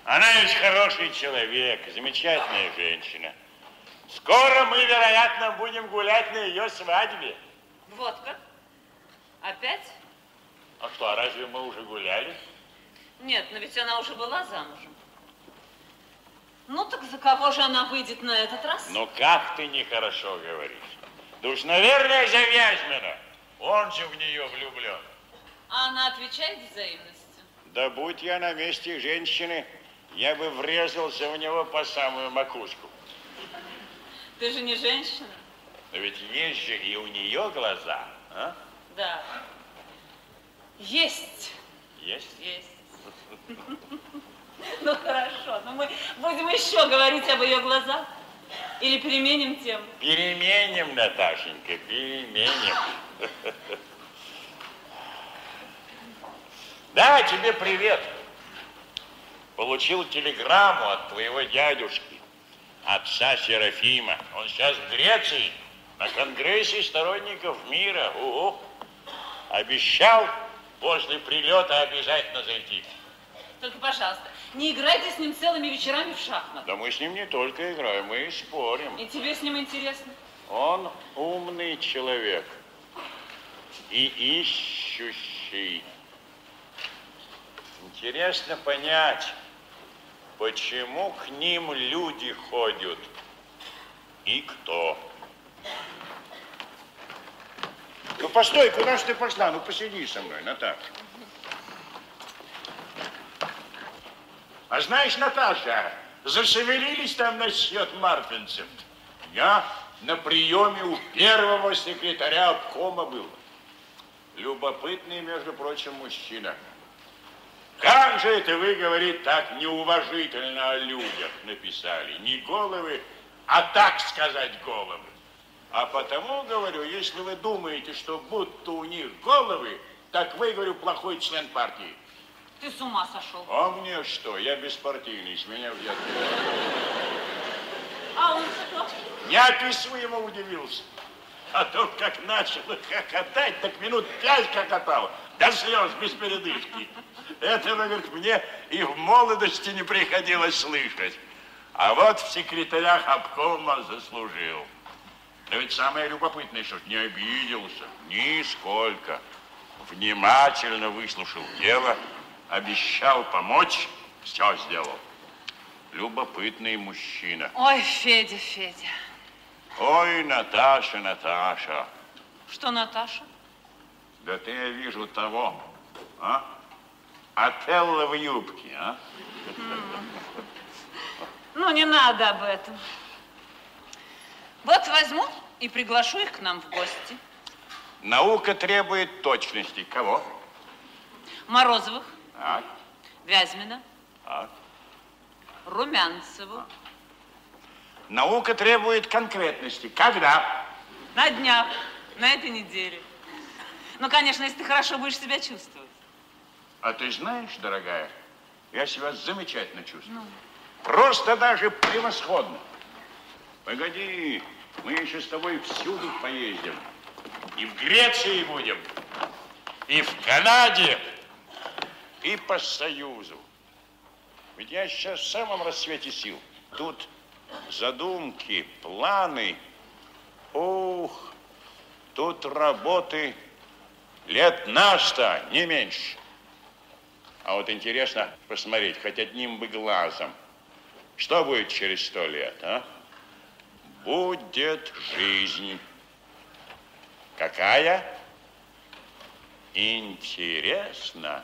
C: Она ведь хороший человек, замечательная женщина. Скоро мы, вероятно, будем гулять на ее свадьбе.
K: Вот как? Опять?
C: А что, а разве мы уже гуляли?
K: Нет, но ведь она уже была замужем. Ну так за кого же она выйдет на этот раз?
C: Ну как ты нехорошо говоришь? Да уж, наверное, за Вязьмина. Он же в нее влюблен.
K: А она отвечает взаимностью?
C: Да будь я на месте женщины, я бы врезался в него по самую макушку.
K: Ты же не женщина.
C: Но ведь есть же и у нее глаза, а?
K: Да. Есть.
C: Есть?
K: Есть. Ну хорошо, но мы будем еще говорить об ее глазах. Или переменим тему?
C: Переменим, Наташенька, переменим. Да, тебе привет. Получил телеграмму от твоего дядюшки, отца Серафима. Он сейчас в Греции, на конгрессе сторонников мира. Ого. Обещал после прилета обязательно зайти.
K: Только, пожалуйста, не играйте с ним целыми вечерами в шахматы.
C: Да мы с ним не только играем, мы и спорим.
K: И тебе с ним интересно?
C: Он умный человек и ищущий. Интересно понять, почему к ним люди ходят и кто. Ну, постой, куда же ты пошла? Ну, посиди со мной, Наташа. А знаешь, Наташа, зашевелились там насчет мартинцев. Я на приеме у первого секретаря обкома был. Любопытный, между прочим, мужчина. Как же это вы, говорит, так неуважительно о людях написали? Не головы, а так сказать головы. А потому, говорю, если вы думаете, что будто у них головы, так вы, говорю, плохой член партии.
K: Ты с ума сошел.
C: А мне что? Я беспартийный, с меня взят.
K: А он что?
C: Неописуемо удивился. А то, как начал хохотать, так минут пять хохотал. До слез, без передышки. Этого, говорит, мне и в молодости не приходилось слышать. А вот в секретарях обкома заслужил. Но ведь самое любопытное, что не обиделся, нисколько. Внимательно выслушал дело, обещал помочь, все сделал. Любопытный мужчина.
K: Ой, Федя, Федя.
C: Ой, Наташа, Наташа.
K: Что, Наташа?
C: Да ты, я вижу, того, а? Отелло в юбке, а?
K: Ну, не надо об этом. Вот возьму и приглашу их к нам в гости.
C: Наука требует точности. Кого?
K: Морозовых,
C: Так,
K: Вязьмина,
C: так.
K: Румянцеву.
C: Наука требует конкретности. Когда?
K: На днях, на этой неделе. Ну, конечно, если ты хорошо будешь себя чувствовать.
C: А ты знаешь, дорогая, я себя замечательно чувствую. Просто даже превосходно. Погоди, мы еще с тобой всюду поездим. И в Греции будем, и в Канаде, и по Союзу. Ведь я сейчас в самом расцвете сил. Тут задумки, планы. Ух, тут работы лет на сто, не меньше. А вот интересно посмотреть, хоть одним бы глазом, что будет через сто лет, а? Будет жизнь. Какая? Интересно.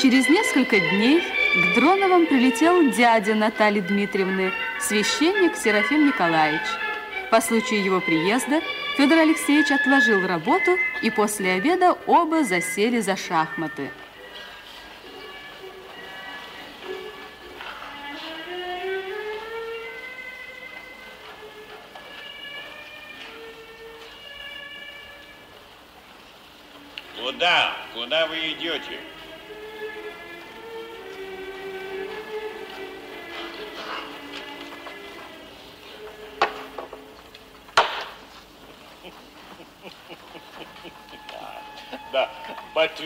A: Через несколько дней к Дроновым прилетел дядя Натальи Дмитриевны, священник Серафим Николаевич. По случаю его приезда Федор Алексеевич отложил работу, и после обеда оба засели за шахматы.
C: Куда? Куда вы идете?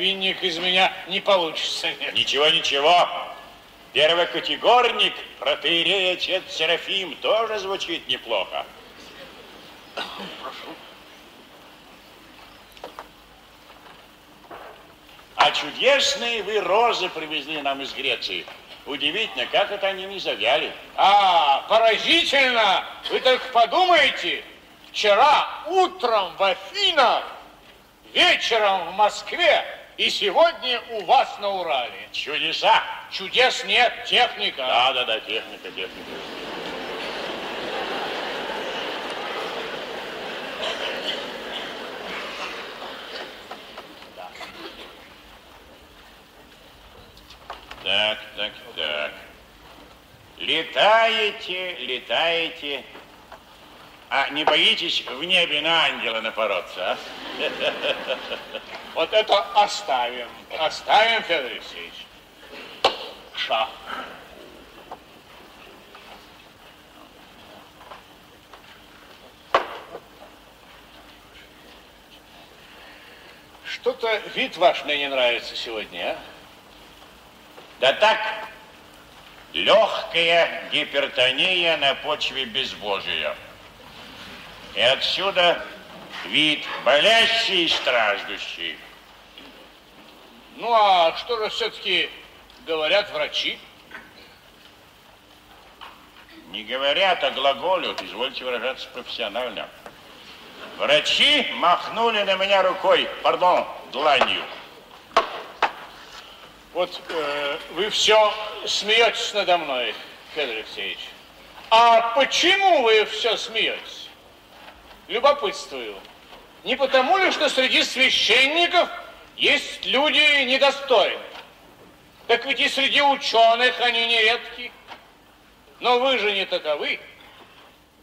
L: Ботвинник из меня не получится.
C: Ничего, ничего. Первокатегорник, протеерей отец Серафим, тоже звучит неплохо.
L: Прошу.
C: А чудесные вы розы привезли нам из Греции. Удивительно, как это они не завяли.
L: А, поразительно! Вы только подумайте, вчера утром в Афинах, вечером в Москве и сегодня у вас на Урале.
C: Чудеса.
L: Чудес нет, техника.
C: Да, да, да, техника, техника. Так, так, так. Летаете, летаете. А не боитесь в небе на ангела напороться, а?
L: Вот это оставим. Оставим, Федор Алексеевич. Шах. Что-то вид ваш мне не нравится сегодня, а?
C: Да так, легкая гипертония на почве безбожия. И отсюда вид болящий и страждущий.
L: Ну, а что же все-таки говорят врачи?
C: Не говорят, а глаголют, извольте выражаться профессионально. Врачи махнули на меня рукой, пардон, дланью.
L: Вот э, вы все смеетесь надо мной, Федор Алексеевич. А почему вы все смеетесь? Любопытствую. Не потому ли, что среди священников есть люди недостойные? Так ведь и среди ученых они нередки. Но вы же не таковы.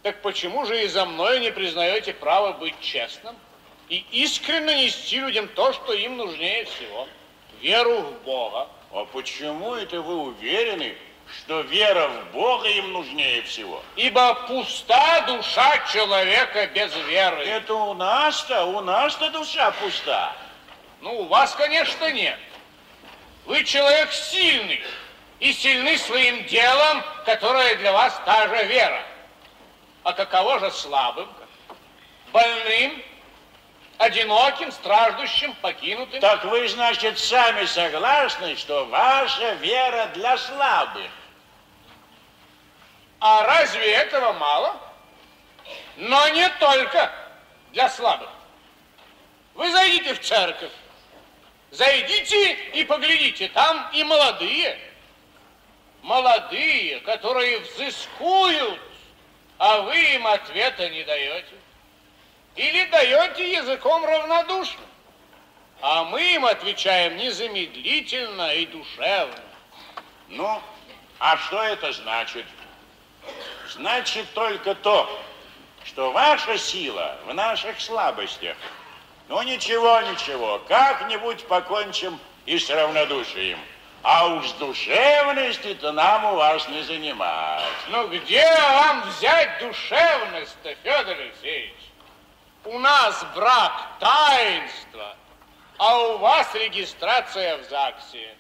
L: Так почему же и за мной не признаете право быть честным и искренне нести людям то, что им нужнее всего? Веру в Бога.
C: А почему это вы уверены, что вера в Бога им нужнее всего?
L: Ибо пуста душа человека без веры.
C: Это у нас-то, у нас-то душа пуста.
L: Ну, у вас, конечно, нет. Вы человек сильный и сильны своим делом, которое для вас та же вера. А каково же слабым, больным, одиноким, страждущим, покинутым?
C: Так вы, значит, сами согласны, что ваша вера для слабых?
L: А разве этого мало? Но не только для слабых. Вы зайдите в церковь, зайдите и поглядите, там и молодые, молодые, которые взыскуют, а вы им ответа не даете. Или даете языком равнодушно, а мы им отвечаем незамедлительно и душевно.
C: Ну, а что это значит? Значит только то, что ваша сила в наших слабостях. Ну, ничего, ничего, как-нибудь покончим и с равнодушием. А уж душевности-то нам у вас не занимать.
L: Ну, где вам взять душевность-то, Федор Алексеевич? У нас брак таинство, а у вас регистрация в ЗАГСе.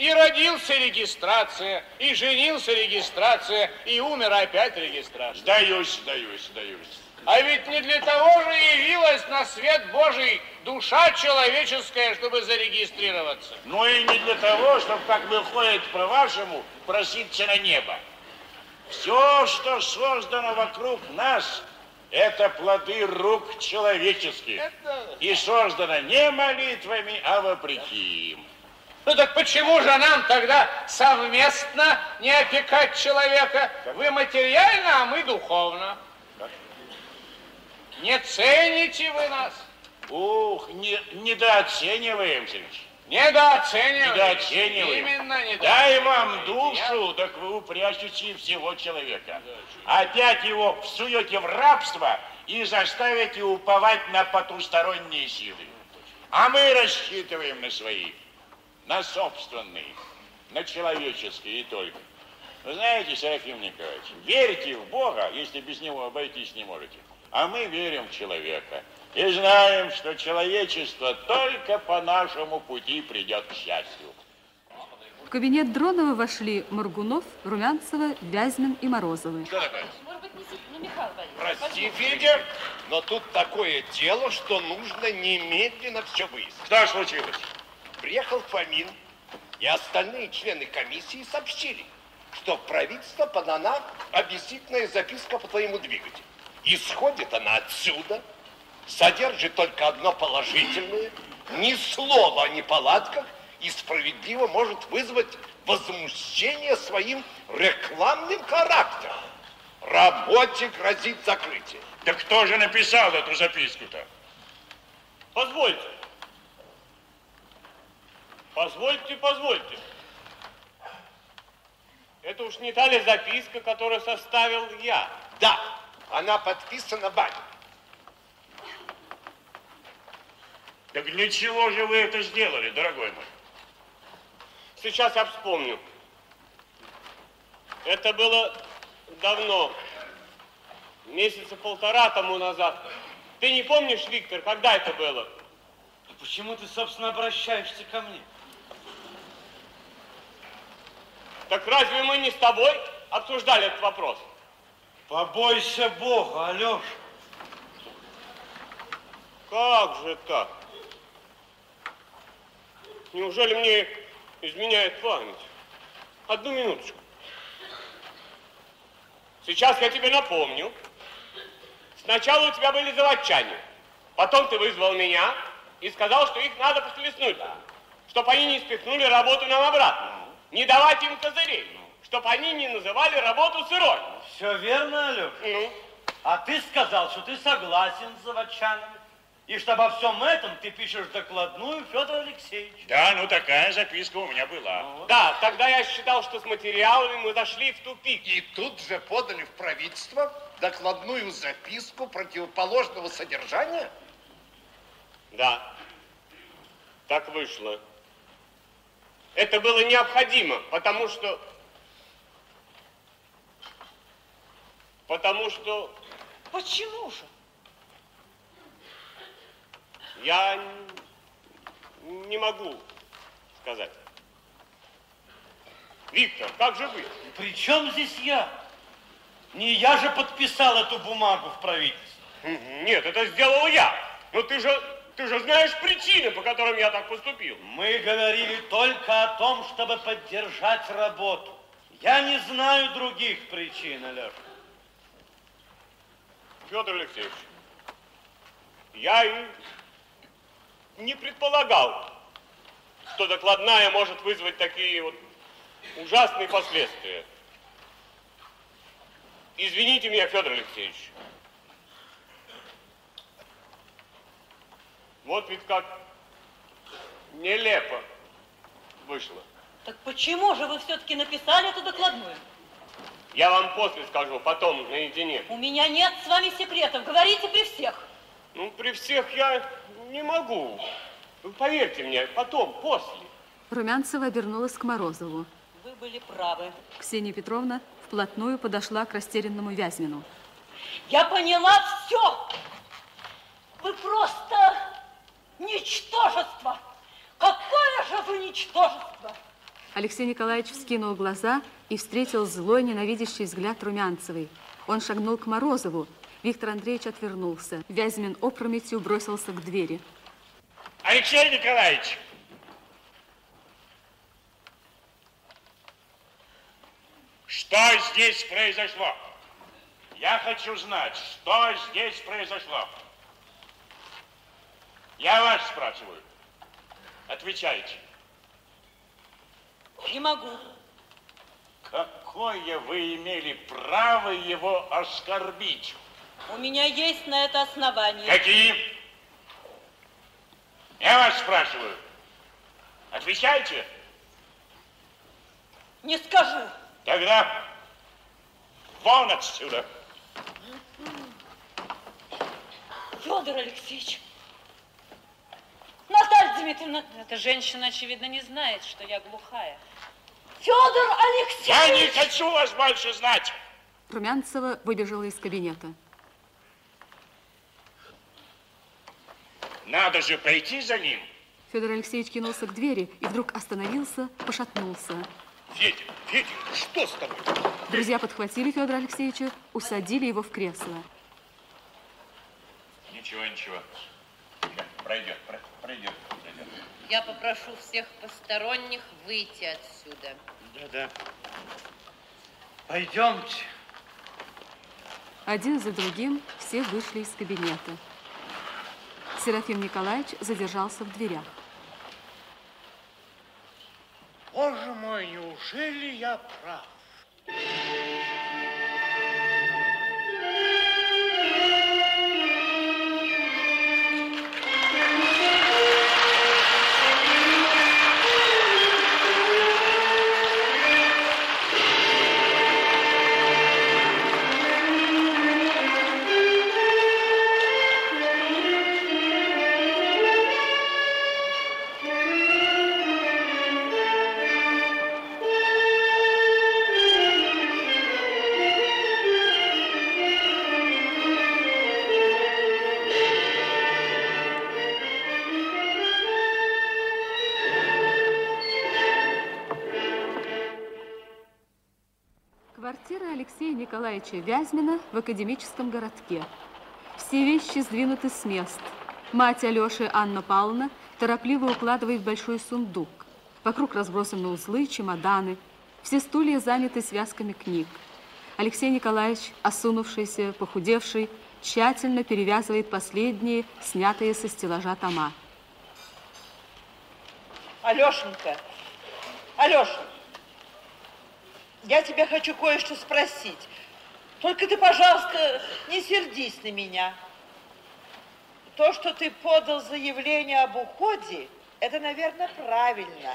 L: И родился регистрация, и женился регистрация, и умер опять регистрация.
C: Сдаюсь, сдаюсь, сдаюсь.
L: А ведь не для того же явилась на свет Божий душа человеческая, чтобы зарегистрироваться.
C: Ну и не для того, чтобы, как выходит по-вашему, проситься на небо. Все, что создано вокруг нас, это плоды рук человеческих.
L: Это...
C: И создано не молитвами, а вопреки им.
L: Ну так почему же нам тогда совместно не опекать человека? Вы материально, а мы духовно. Не цените вы нас.
C: Ух, не, недооцениваем, Сергеевич.
L: Недооцениваем.
C: Недооцениваем.
L: Именно недооцениваем.
C: Дай вам душу, так вы упрячете всего человека. Опять его всуете в рабство и заставите уповать на потусторонние силы. А мы рассчитываем на свои, на собственные, на человеческие и только. Вы знаете, Серафим Николаевич, верите в Бога, если без него обойтись не можете. А мы верим в человека. И знаем, что человечество только по нашему пути придет к счастью.
A: В кабинет Дронова вошли Моргунов, Румянцева, Вязьмин и Морозовы.
J: Что такое?
G: Может быть, не сидит, ну, Михаил.
J: Прости, Федя, но тут такое дело, что нужно немедленно все выяснить.
C: Что случилось?
J: Приехал Фомин, и остальные члены комиссии сообщили, что правительство подана объяснительная записка по твоему двигателю. Исходит она отсюда, содержит только одно положительное, ни слова о неполадках и справедливо может вызвать возмущение своим рекламным характером. Работе грозит закрытие.
C: Да кто же написал эту записку-то?
E: Позвольте. Позвольте, позвольте. Это уж не та ли записка, которую составил я?
J: Да, она подписана Баней.
C: Так для чего же вы это сделали, дорогой мой?
E: Сейчас я вспомню. Это было давно, месяца полтора тому назад. Ты не помнишь, Виктор, когда это было?
F: Почему ты, собственно, обращаешься ко мне?
E: Так разве мы не с тобой обсуждали этот вопрос?
F: Побойся Бога, Алеша.
E: Как же так? Неужели мне изменяет память? Одну минуточку. Сейчас я тебе напомню. Сначала у тебя были заводчане. Потом ты вызвал меня и сказал, что их надо похлестнуть, чтобы они не спихнули работу нам обратно. Не давать им козырей, чтобы они не называли работу сырой.
F: Все верно, Алеша?
E: Ну,
F: А ты сказал, что ты согласен с заводчанами. И что обо всем этом ты пишешь докладную Федор Алексеевич.
C: Да, ну такая записка у меня была.
E: да, тогда я считал, что с материалами мы зашли в тупик.
J: И тут же подали в правительство докладную записку противоположного содержания.
E: Да, так вышло. Это было необходимо, потому что... Потому что
B: Почему же?
E: я не могу сказать. Виктор, как же вы?
F: При чем здесь я? Не я же подписал эту бумагу в правительстве.
E: Мгм, Нет, это сделал я. Но ты же, ты же знаешь причины, по которым я так поступил.
F: Мы говорили только о том, чтобы поддержать работу. Я не знаю других причин, Алеша.
E: Федор Алексеевич, я и не предполагал, что докладная может вызвать такие вот ужасные последствия. Извините меня, Федор Алексеевич. Вот ведь как нелепо вышло.
D: Так почему же вы все-таки написали эту докладную?
E: Я вам после скажу, потом наедине.
D: У меня нет с вами секретов. Говорите при всех.
E: Ну, при всех я не могу. Вы поверьте мне, потом, после.
A: Румянцева обернулась к Морозову.
D: Вы были правы.
A: Ксения Петровна вплотную подошла к растерянному Вязьмину.
D: Я поняла все. Вы просто ничтожество. Какое же вы ничтожество!
A: Алексей Николаевич вскинул глаза и встретил злой, ненавидящий взгляд Румянцевой. Он шагнул к Морозову. Виктор Андреевич отвернулся. Вязьмин опрометью бросился к двери.
C: Алексей Николаевич! Что здесь произошло? Я хочу знать, что здесь произошло. Я вас спрашиваю. Отвечайте.
D: Не могу.
C: Какое вы имели право его оскорбить?
D: У меня есть на это основание.
C: Какие? Я вас спрашиваю. Отвечайте.
D: Не скажу.
C: Тогда вон отсюда.
D: Федор Алексеевич. Наталья Дмитриевна.
G: Эта женщина, очевидно, не знает, что я глухая.
D: Федор Алексеевич.
C: Я не хочу вас больше знать.
A: Румянцева выбежала из кабинета.
C: Надо же пойти за ним.
A: Федор Алексеевич кинулся к двери и вдруг остановился, пошатнулся.
C: Федя, Федя, что с тобой?
A: Друзья подхватили Федора Алексеевича, усадили его в кресло.
C: Ничего, ничего. Да, Пройдет, пройдет.
G: Я попрошу всех посторонних выйти отсюда.
F: Да-да. Пойдемте.
A: Один за другим все вышли из кабинета. Серафим Николаевич задержался в дверях.
L: Боже мой, неужели я прав?
A: Николаевича Вязьмина в академическом городке. Все вещи сдвинуты с мест. Мать Алеши, Анна Павловна, торопливо укладывает большой сундук. Вокруг разбросаны узлы, чемоданы. Все стулья заняты связками книг. Алексей Николаевич, осунувшийся, похудевший, тщательно перевязывает последние, снятые со стеллажа тома.
B: Алешенька, Алеша, я тебя хочу кое-что спросить. Только ты, пожалуйста, не сердись на меня. То, что ты подал заявление об уходе, это, наверное, правильно.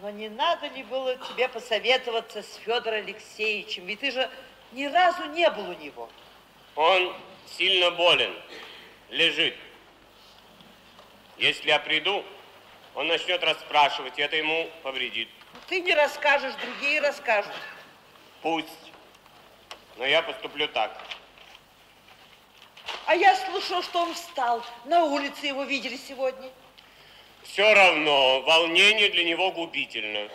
B: Но не надо ли было тебе посоветоваться с Федором Алексеевичем? Ведь ты же ни разу не был у него.
E: Он сильно болен, лежит. Если я приду, он начнет расспрашивать, и это ему повредит.
B: Ты не расскажешь, другие расскажут.
E: Пусть. Но я поступлю так.
B: А я слышал, что он встал. На улице его видели сегодня.
E: Все равно, волнение для него губительно.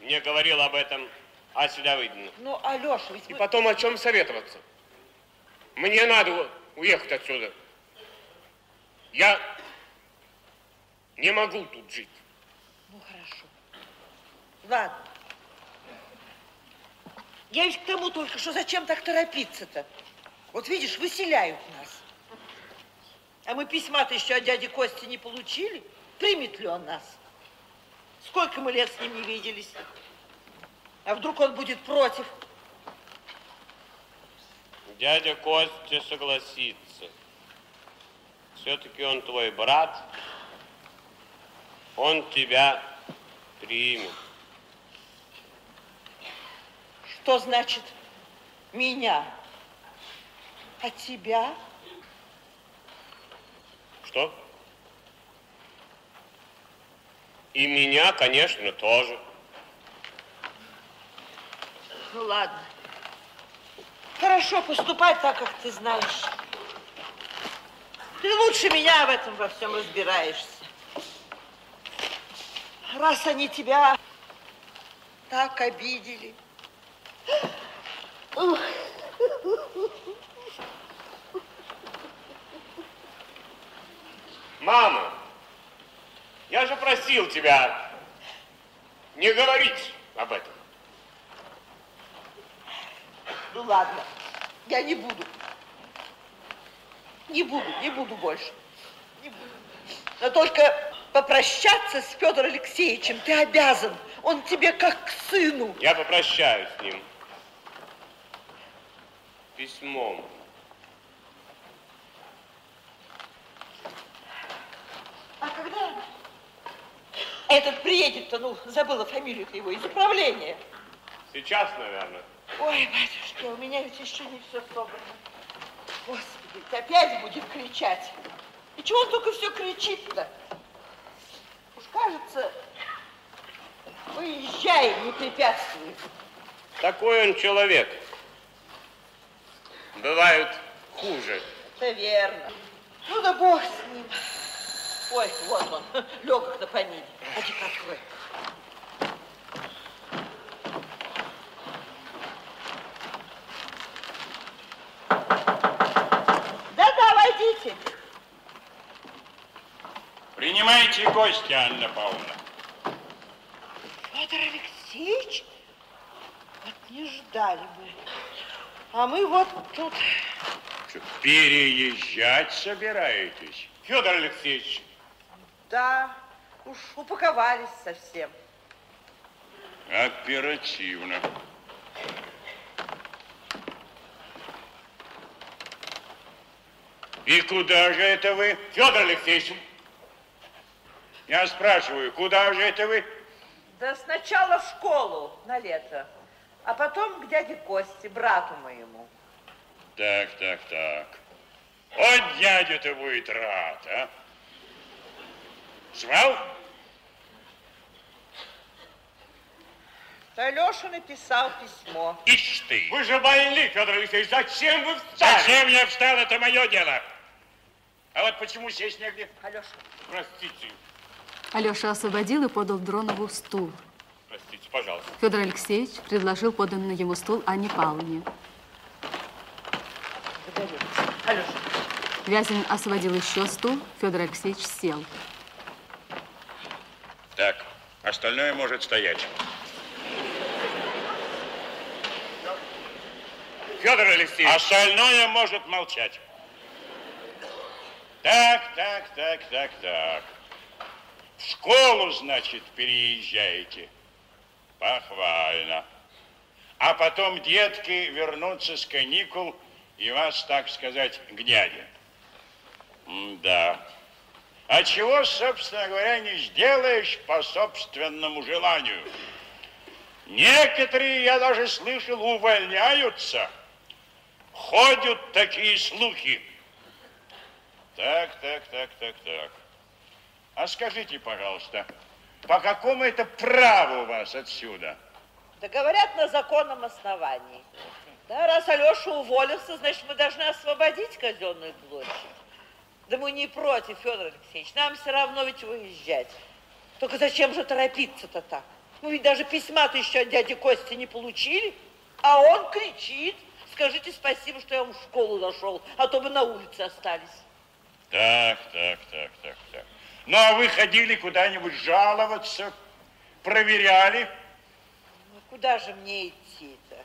E: Мне говорил об этом Ася Давыдовна.
B: Ну, Алеша, ведь
E: И
B: мы-
E: потом о чем советоваться? Мне надо уехать отсюда. Я не могу тут жить.
B: Ну, хорошо. Ладно. Я ведь к тому только, что зачем так торопиться-то? Вот видишь, выселяют нас. А мы письма-то еще от дяди Кости не получили. Примет ли он нас? Сколько мы лет с ним не виделись? А вдруг он будет против?
E: Дядя Костя согласится. Все-таки он твой брат. Он тебя примет.
B: Что значит меня? А тебя?
E: Что? И меня, конечно, тоже.
B: Ну ладно. Хорошо, поступай так, как ты знаешь. Ты лучше меня в этом во всем разбираешься. Раз они тебя так обидели.
E: Мама, я же просил тебя не говорить об этом.
B: Ну ладно, я не буду. Не буду, не буду больше. Не буду. Но только Попрощаться с Федором Алексеевичем ты обязан. Он тебе как к сыну.
E: Я попрощаюсь с ним. Письмом.
B: А когда этот приедет-то, ну, забыла фамилию его, из управления?
E: Сейчас, наверное.
B: Ой, батюшки, у меня ведь еще не все собрано. Господи, опять будет кричать. И чего он только все кричит-то? Уж кажется, выезжай, не препятствует.
E: Такой он человек. Бывают хуже.
B: Это верно. Ну да бог с ним. Ой, вот он, легок на помине. Один открой. Да-да, войдите.
C: Принимайте гостя, Анна Павловна.
B: Федор Алексеевич? Вот не ждали бы. А мы вот тут...
C: Что, переезжать собираетесь?
E: Федор Алексеевич,
B: Да, уж упаковались совсем.
C: Оперативно. И куда же это вы?
E: Федор Алексеевич,
C: Я спрашиваю, куда же это вы?
B: Да сначала в школу на лето, а потом к дяде Косте, брату моему.
C: Так, так, так. Вот дядя-то будет рад, а? Звал?
B: Алеша написал письмо.
C: Ишь ты!
E: вы же больны, Федор Алексеевич, зачем вы встали?
C: Зачем я встал, это мое дело. А вот почему сесть негде?
B: Алеша,
E: Простите,
A: Алеша освободил и подал Дронову стул.
E: Простите, пожалуйста.
A: Федор Алексеевич предложил поданный ему стул Анне Павловне.
B: Алеша,
A: Вязин освободил еще стул, Федор Алексеевич сел.
C: Так, остальное может стоять.
E: Федор Алексеевич,
C: Остальное может молчать. Так, так, так, так, так. В школу, значит, переезжаете. Похвально. А потом детки вернутся с каникул и вас, так сказать, к дяде. Да. А чего, собственно говоря, не сделаешь по собственному желанию? Некоторые, я даже слышал, увольняются. Ходят такие слухи. Так, так, так, так, так. А скажите, пожалуйста, по какому это праву вас отсюда?
B: да говорят на законном основании. Да, раз Алеша уволился, значит, мы должны освободить казенную площадь. Да мы не против, Федор Алексеевич, нам все равно ведь выезжать. Только зачем же торопиться-то так? Мы ведь даже письма-то еще от дяди Кости не получили, а он кричит. Скажите спасибо, что я вам в школу зашел, а то бы на улице остались.
C: Так, так, так, так, так. Ну, а вы ходили куда-нибудь жаловаться, проверяли?
B: Ну, куда же мне идти-то?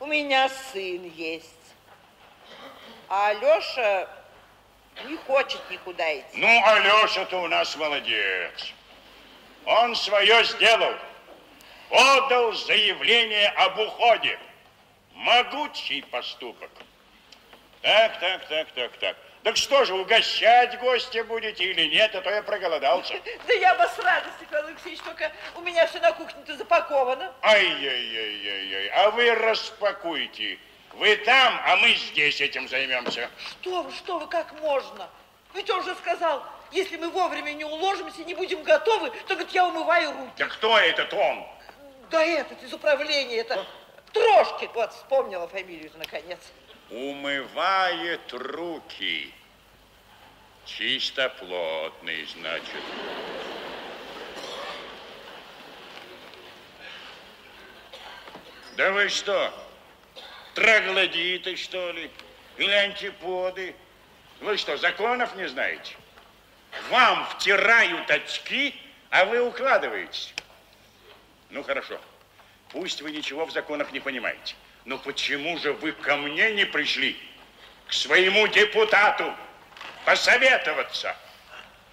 B: У меня сын есть. А Алеша не хочет никуда идти.
C: Ну, Алеша-то у нас молодец. Он свое сделал. Подал заявление об уходе. Могучий поступок. Так, так, так, так, так. Так что же, угощать гостя будете или нет, а то я проголодался.
B: Да я бы с радостью, Федор Алексеевич, только у меня все на кухне-то запаковано.
C: Ай-яй-яй-яй-яй. А вы распакуйте. Вы там, а мы здесь этим займемся.
B: Что вы, что вы, как можно? Ведь он же сказал, если мы вовремя не уложимся, не будем готовы, то, говорит, я умываю руки.
C: Да кто этот он?
B: Да этот из управления, это Трошкин, вот, вспомнила фамилию наконец.
C: Умывает руки. Чистоплотный, значит. Да вы что, троглодиты, что ли? Или антиподы? Вы что, законов не знаете? Вам втирают очки, а вы укладываетесь. Ну, хорошо. Пусть вы ничего в законах не понимаете. Но почему же вы ко мне не пришли? К своему депутату посоветоваться?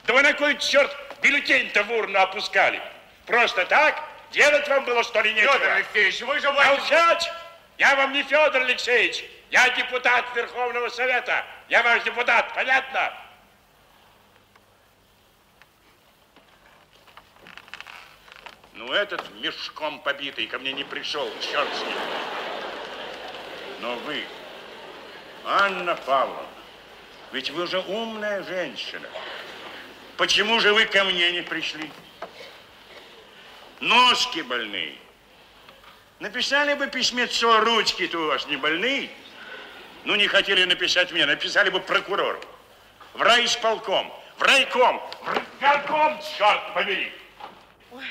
C: Да вы на кой черт Бюллетень-то в урну опускали. Просто так? Делать вам было, что ли, нечего?
E: Федор Алексеевич, вы же...
C: Молчать! Я вам не Федор Алексеевич. Я депутат Верховного Совета. Я ваш депутат, понятно? Ну, этот мешком побитый ко мне не пришел, черт с ним. Но вы, Анна Павловна, ведь вы же умная женщина. Почему же вы ко мне не пришли? Ножки больные. Написали бы письмецо, ручки-то у вас не больные. Ну, не хотели написать мне, написали бы прокурору. В райисполком, в райком, в райком, черт побери.
M: Ой,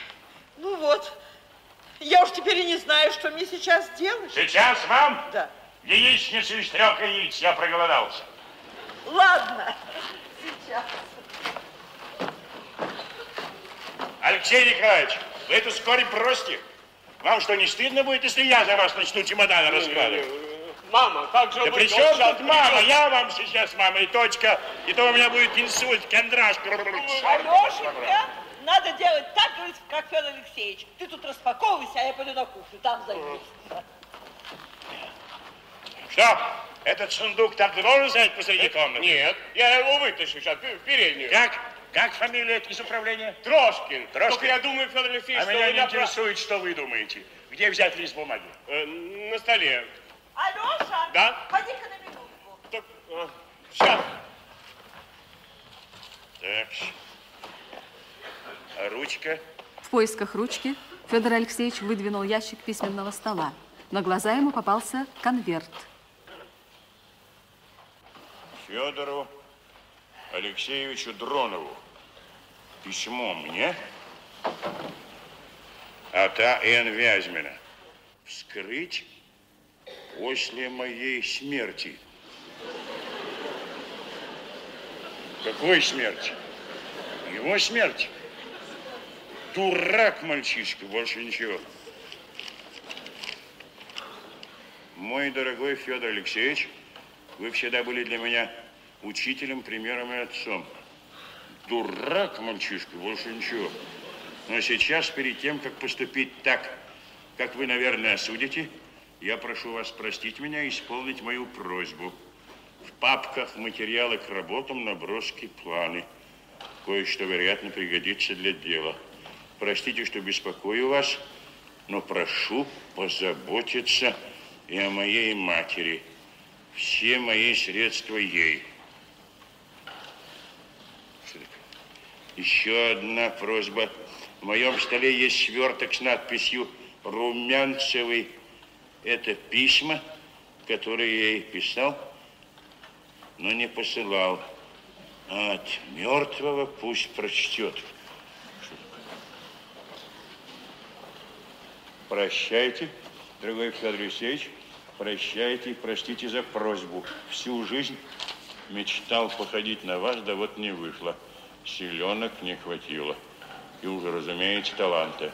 M: ну вот, я уж теперь и не знаю, что мне сейчас делать.
C: Сейчас вам?
M: Да.
C: Яичницу из трех яиц, я проголодался.
M: Ладно, сейчас.
C: Алексей Николаевич, вы это вскоре бросьте. Вам что, не стыдно будет, если я за вас начну чемоданы раскладывать?
E: Мама, как же
C: Да
E: вы
C: при чем тут мама? Я вам сейчас мама и точка. И то у меня будет инсульт, кондраж.
M: Алешенька, надо делать так, говорит, как Федор Алексеевич. Ты тут распаковывайся, а я пойду на кухню, там займусь.
C: Что? Этот сундук так должен стоять посреди комнаты?
E: Нет, я его вытащу сейчас в переднюю.
C: Как? Как фамилия из управления?
E: Трошкин.
C: Трошкин.
E: Только я думаю, Федор Алексеевич,
C: А
E: что
C: меня не
E: напра-
C: интересует, что вы думаете. Где взять лист бумаги?
E: Э, на столе.
M: Алеша,
E: Да?
M: поди-ка на минутку.
E: Так, а, сейчас.
C: Так. Ручка?
A: В поисках ручки Федор Алексеевич выдвинул ящик письменного стола. На глаза ему попался конверт.
C: Федору Алексеевичу Дронову. Письмо мне от А.Н. Вязьмина. Вскрыть после моей смерти. Какой смерти? Его смерти. Дурак мальчишка, больше ничего. Мой дорогой Федор Алексеевич, вы всегда были для меня учителем, примером и отцом. Дурак мальчишка, больше ничего. Но сейчас, перед тем, как поступить так, как вы, наверное, осудите, я прошу вас простить меня и исполнить мою просьбу. В папках материалы к работам, наброски, планы. Кое-что, вероятно, пригодится для дела. Простите, что беспокою вас, но прошу позаботиться и о моей матери. Все мои средства ей. Еще одна просьба. В моем столе есть сверток с надписью «Румянцевый». Это письма, которые я ей писал, но не посылал. А от мертвого пусть прочтет. Прощайте, дорогой Федор Алексеевич, прощайте и простите за просьбу. Всю жизнь мечтал походить на вас, да вот не вышло. Силенок не хватило. И уже, разумеется, таланта.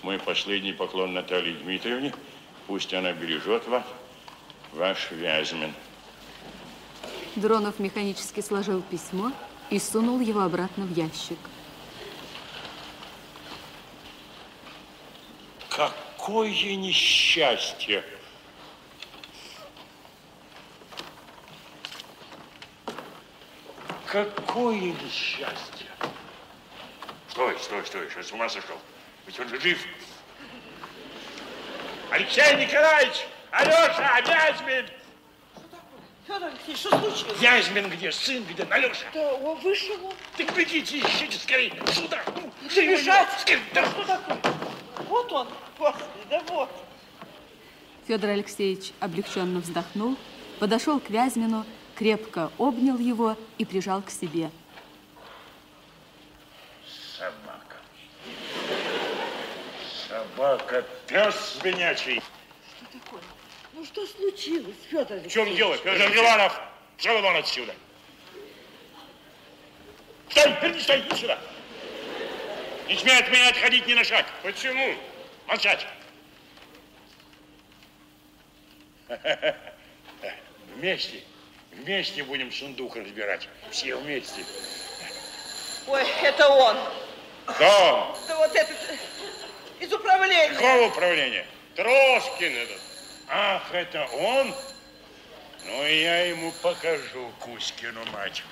C: Мой последний поклон Наталье Дмитриевне. Пусть она бережет вас. Ваш Вязьмин.
A: Дронов механически сложил письмо и сунул его обратно в ящик.
C: Какое несчастье! Какое несчастье! Стой, стой, стой, что с ума сошел? Ведь он же жив. Алексей Николаевич! Алеша, Вязьмин!
M: Федор Алексеевич, что случилось?
C: Вязьмин где? Сын где? Алеша!
M: Да, он вышел. он.
C: Так бегите, ищите скорее сюда! Ну,
M: Бежать?
C: Скорее,
M: Да
C: да.
M: что такое? Вот он, господи, да вот.
A: Федор Алексеевич облегченно вздохнул, подошел к Вязьмину, крепко обнял его и прижал к себе.
C: Собака. Собака, пес свинячий.
M: Что такое? Ну что случилось, Федор
C: В
M: Алексеевич?
C: чем дело, Федор Иванов? Пошел вон отсюда. Стой, верни, стой, иди сюда. Не смей от меня отходить ни на шаг.
E: Почему?
C: Молчать. Вместе, вместе будем сундук разбирать. Все вместе.
M: Ой, это он.
C: Кто?
M: Да вот этот из управления.
C: Какого управления? Трошкин этот. Ах, это он? Ну, и я ему покажу Кузькину мать.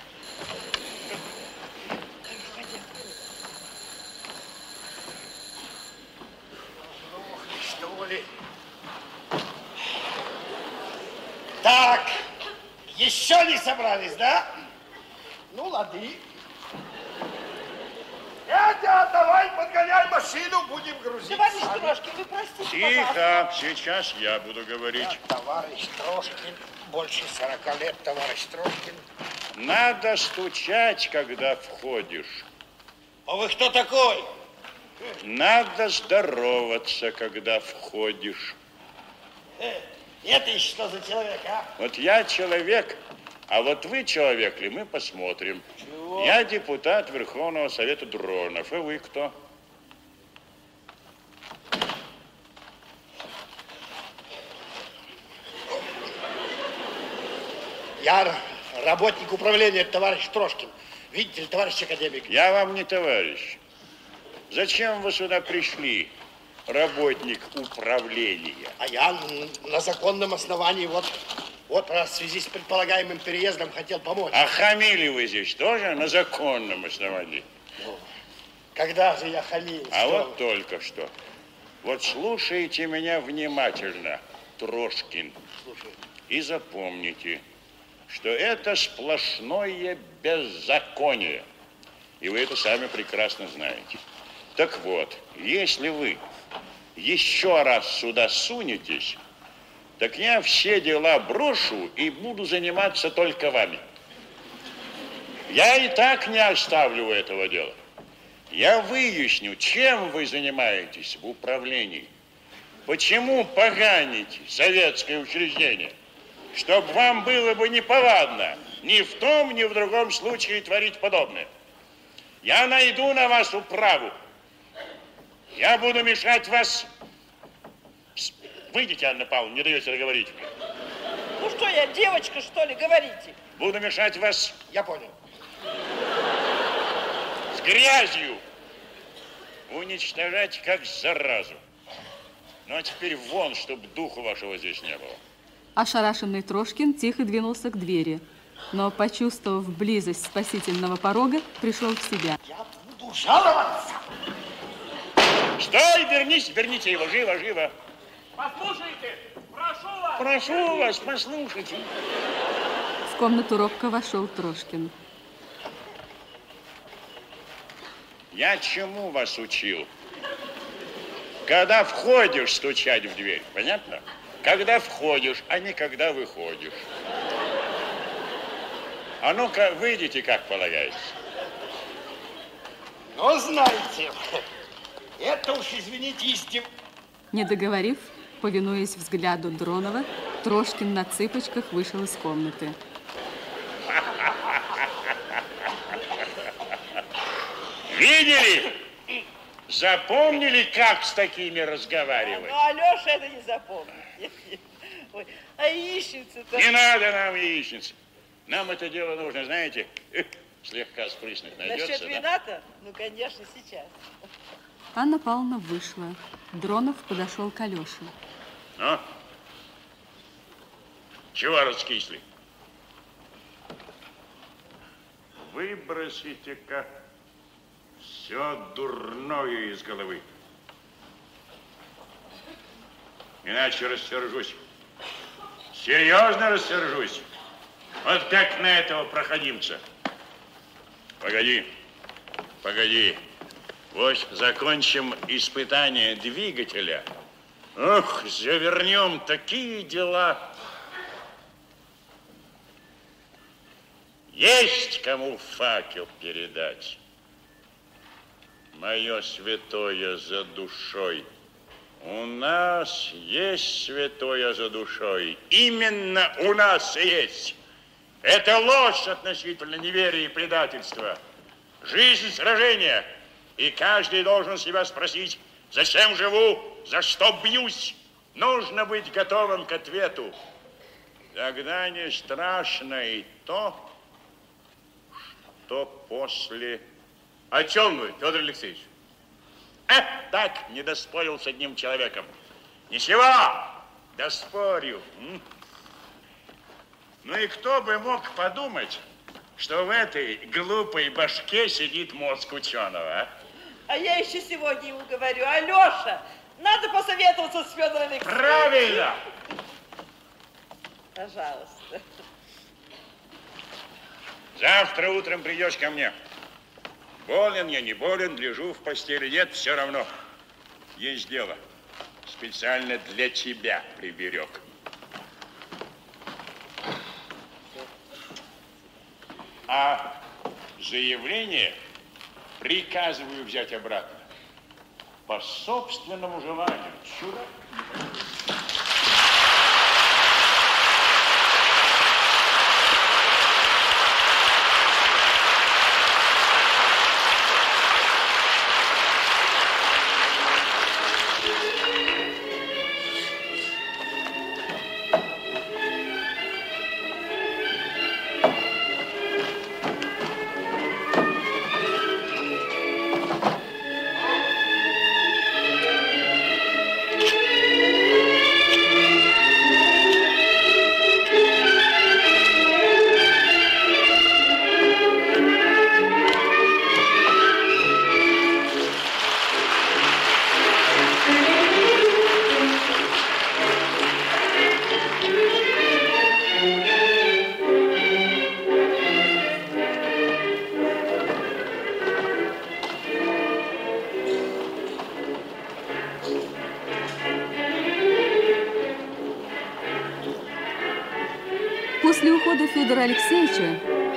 H: Что ли? Так, еще не собрались, да? Ну, лады. Дядя, давай подгоняй машину, будем грузить.
M: Товарищ Трошкин, вы простите,
C: Тихо, сейчас я буду говорить.
H: Товарищ Трошкин, больше 40 лет, товарищ Трошкин.
C: Надо стучать, когда входишь.
H: А вы кто такой?
C: Надо здороваться, когда входишь.
H: Э, это еще что за человек, а?
C: Вот я человек, а вот вы человек ли, мы посмотрим.
H: Чего?
C: Я депутат Верховного Совета Дронов. И вы кто?
H: Я работник управления, товарищ Трошкин. Видите ли, товарищ академик?
C: Я вам не товарищ. Зачем вы сюда пришли, работник управления?
H: А я на законном основании вот, вот раз в связи с предполагаемым переездом хотел помочь.
C: А хамили вы здесь тоже на законном основании?
H: Когда же я хамил?
C: А вот
H: вы?
C: только что. Вот слушайте меня внимательно, Трошкин.
H: Слушай,
C: И запомните, что это сплошное беззаконие. И вы это сами прекрасно знаете. Так вот, если вы еще раз сюда сунетесь, так я все дела брошу и буду заниматься только вами. Я и так не оставлю этого дела. Я выясню, чем вы занимаетесь в управлении. Почему поганите советское учреждение? Чтоб вам было бы неповадно ни в том, ни в другом случае творить подобное. Я найду на вас управу. Я буду мешать вас... Выйдите, Анна Павловна, не даете договорить.
M: Ну что я, девочка, что ли, говорите?
C: Буду мешать вас
H: я понял.
C: с грязью. Уничтожать как заразу. Ну а теперь вон, чтобы духу вашего здесь не было.
A: Ошарашенный Трошкин тихо двинулся к двери, но, почувствовав близость спасительного порога, пришел в себя.
H: Я буду жаловаться.
C: Стой, вернись, верните его, живо, живо.
L: Послушайте, прошу вас.
C: Прошу вас, послушайте.
A: В комнату робко вошел Трошкин.
C: Я чему вас учил? Когда входишь, стучать в дверь, понятно? Когда входишь, а не когда выходишь. А ну-ка, выйдите, как полагается.
H: Ну, знаете, это уж, извините, истин...
A: Не договорив, повинуясь взгляду Дронова, Трошкин на цыпочках вышел из комнаты.
C: Видели? Запомнили, как с такими разговаривать?
M: Ну, Алеша это не. Ой, а яичница-то...
C: Не надо нам яичниц. Нам это дело нужно, знаете, слегка спрыснуть найдется,
M: Насчет
C: да?
M: вина-то? Ну, конечно, сейчас.
A: Анна Павловна вышла. Дронов подошел к Алёше.
C: Ну? Чего раскисли? Выбросите-ка все дурное из головы. Иначе рассержусь. Серьезно рассержусь. Вот как на этого проходимца. Погоди, погоди. Вот закончим испытание двигателя. Ох, завернем такие дела. Есть кому факел передать. Мое святое за душой. У нас есть святое за душой. Именно у нас есть. Это ложь относительно неверия и предательства. Жизнь сражения. И каждый должен себя спросить, зачем живу, за что бьюсь. Нужно быть готовым к ответу. Тогда не страшно и то, что после
E: О чем вы, Федор Алексеевич?
C: Э, так, не доспорил с одним человеком. Ничего, доспорю. Ну и кто бы мог подумать, что в этой глупой башке сидит мозг ученого, а?
M: А я еще сегодня ему говорю, Алеша, надо посоветоваться с Федором Алексеевичем.
C: Правильно!
M: Пожалуйста.
C: Завтра утром придешь ко мне. Болен я, не болен, лежу в постели, нет, все равно. Есть дело. Специально для тебя приберег. А заявление приказываю взять обратно. По собственному желанию. Сюда.
A: После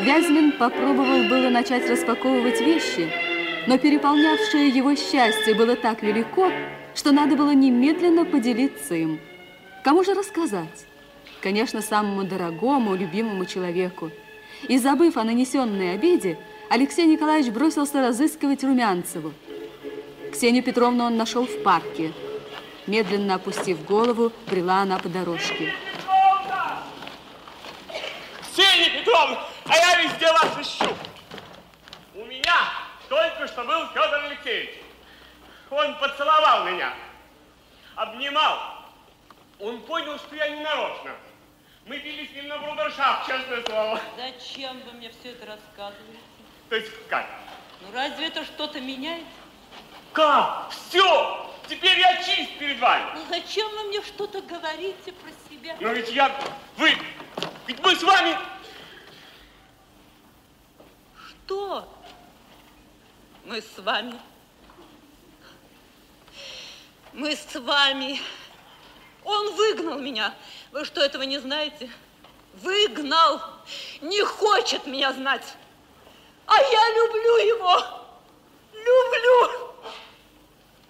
A: Вязьмин попробовал было начать распаковывать вещи, но переполнявшее его счастье было так велико, что надо было немедленно поделиться им. Кому же рассказать? Конечно, самому дорогому, любимому человеку. И забыв о нанесенной обиде, Алексей Николаевич бросился разыскивать Румянцеву. Ксению Петровну он нашел в парке. Медленно опустив голову, брела она по дорожке.
E: Ксения Петровна, а я везде вас ищу. У меня только что был Федор Алексеевич. Он поцеловал меня, обнимал. Он понял, что я не нарочно. Мы пили с ним на брудершафт, честное слово.
D: Зачем вы мне все это рассказываете?
E: То есть как?
D: Ну разве это что-то меняет?
E: Как? Все! Теперь я чист перед вами.
D: Ну зачем вы мне что-то говорите про себя?
E: Но ведь я... Вы... Ведь мы с вами...
D: Что? Мы с вами. Мы с вами. Он выгнал меня. Вы что, этого не знаете? Выгнал. Не хочет меня знать. А я люблю его. Люблю.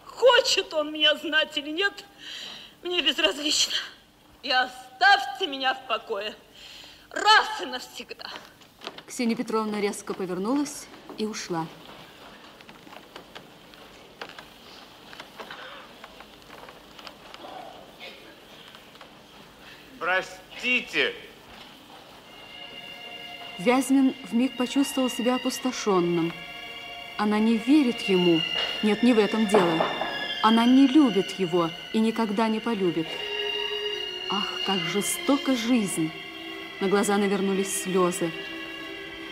D: Хочет он меня знать или нет, мне безразлично. И оставьте меня в покое. Раз и навсегда.
A: Ксения Петровна резко повернулась и ушла.
E: Простите.
A: Вязьмин вмиг почувствовал себя опустошенным. Она не верит ему. Нет, не в этом дело. Она не любит его и никогда не полюбит. Ах, как жестока жизнь! На глаза навернулись слезы.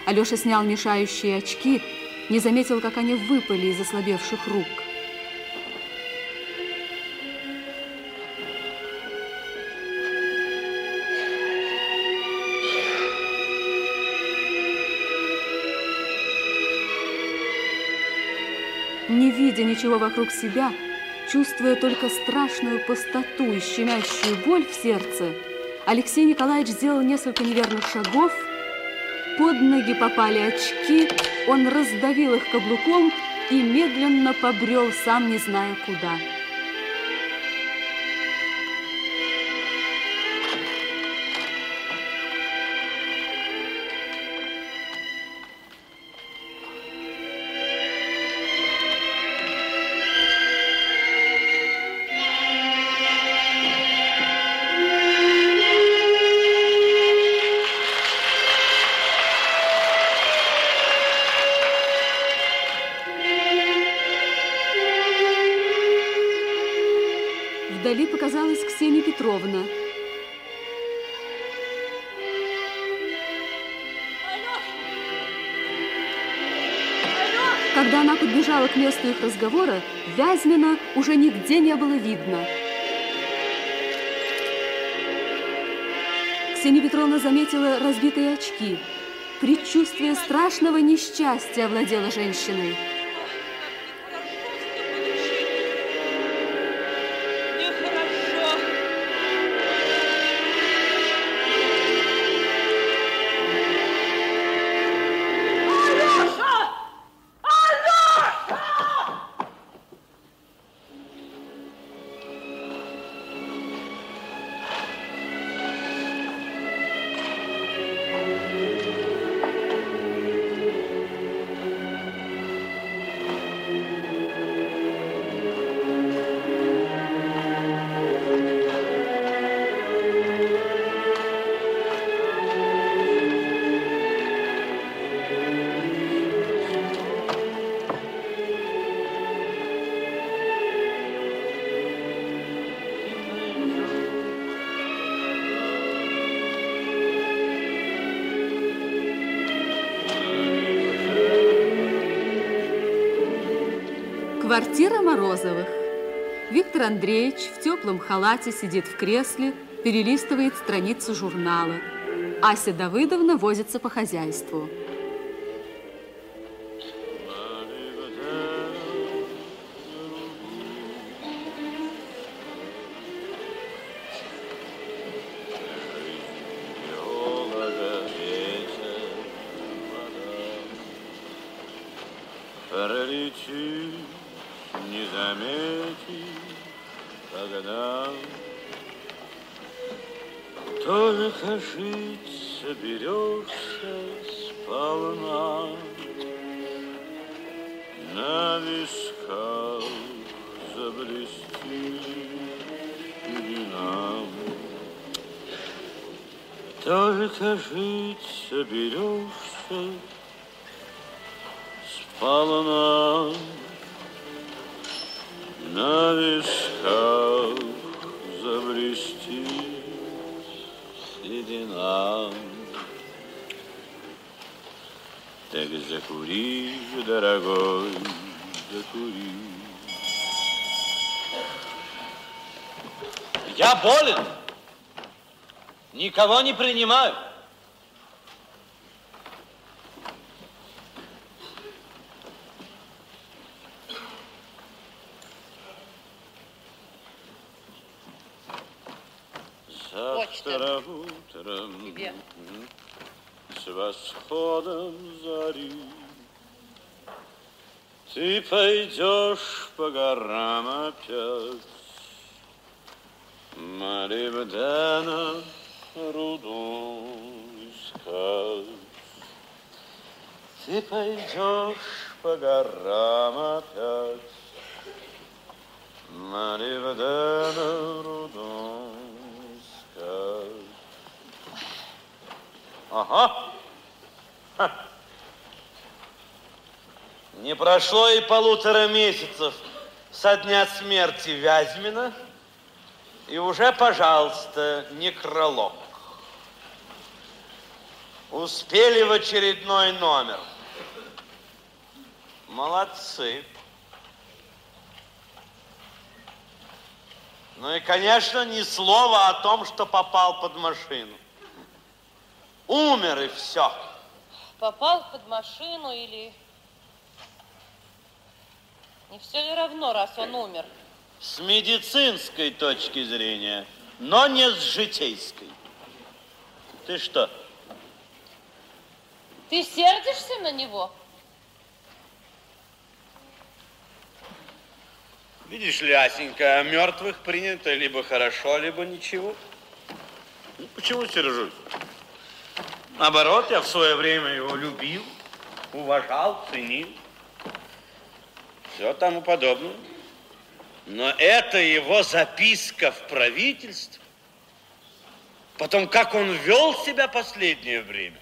A: Алеша снял мешающие очки, не заметил, как они выпали из ослабевших рук. Не видя ничего вокруг себя, чувствуя только страшную пустоту и щемящую боль в сердце, Алексей Николаевич сделал несколько неверных шагов, под ноги попали очки, он раздавил их каблуком и медленно побрел, сам не зная куда. К месту их разговора, Вязьмина уже нигде не было видно. Ксения Петровна заметила разбитые очки. Предчувствие страшного несчастья овладело женщиной. Морозовых. Виктор Андреевич в теплом халате сидит в кресле, перелистывает страницу журнала. Ася Давыдовна возится по хозяйству.
F: Никого не принимаю.
N: Завтра утром
G: Тебе.
N: с восходом зари Ты пойдешь по горам опять Молибдена руду искать Ты пойдешь по горам опять Молибдена руду искать
F: Ага. Ха. Не прошло и полутора месяцев со дня смерти Вязьмина, и уже, пожалуйста, некролог. Успели в очередной номер. Молодцы. Ну и, конечно, ни слова о том, что попал под машину. Умер и все.
G: Попал под машину или... Не все ли равно, раз он умер?
F: С медицинской точки зрения, но не с житейской. Ты что?
G: Ты сердишься на него?
F: Видишь ли, Асенька, мертвых принято либо хорошо, либо ничего. Ну, почему сержусь? Наоборот, я в свое время его любил, уважал, ценил. Все тому подобное. Но это его записка в правительство. Потом, как он вел себя последнее время.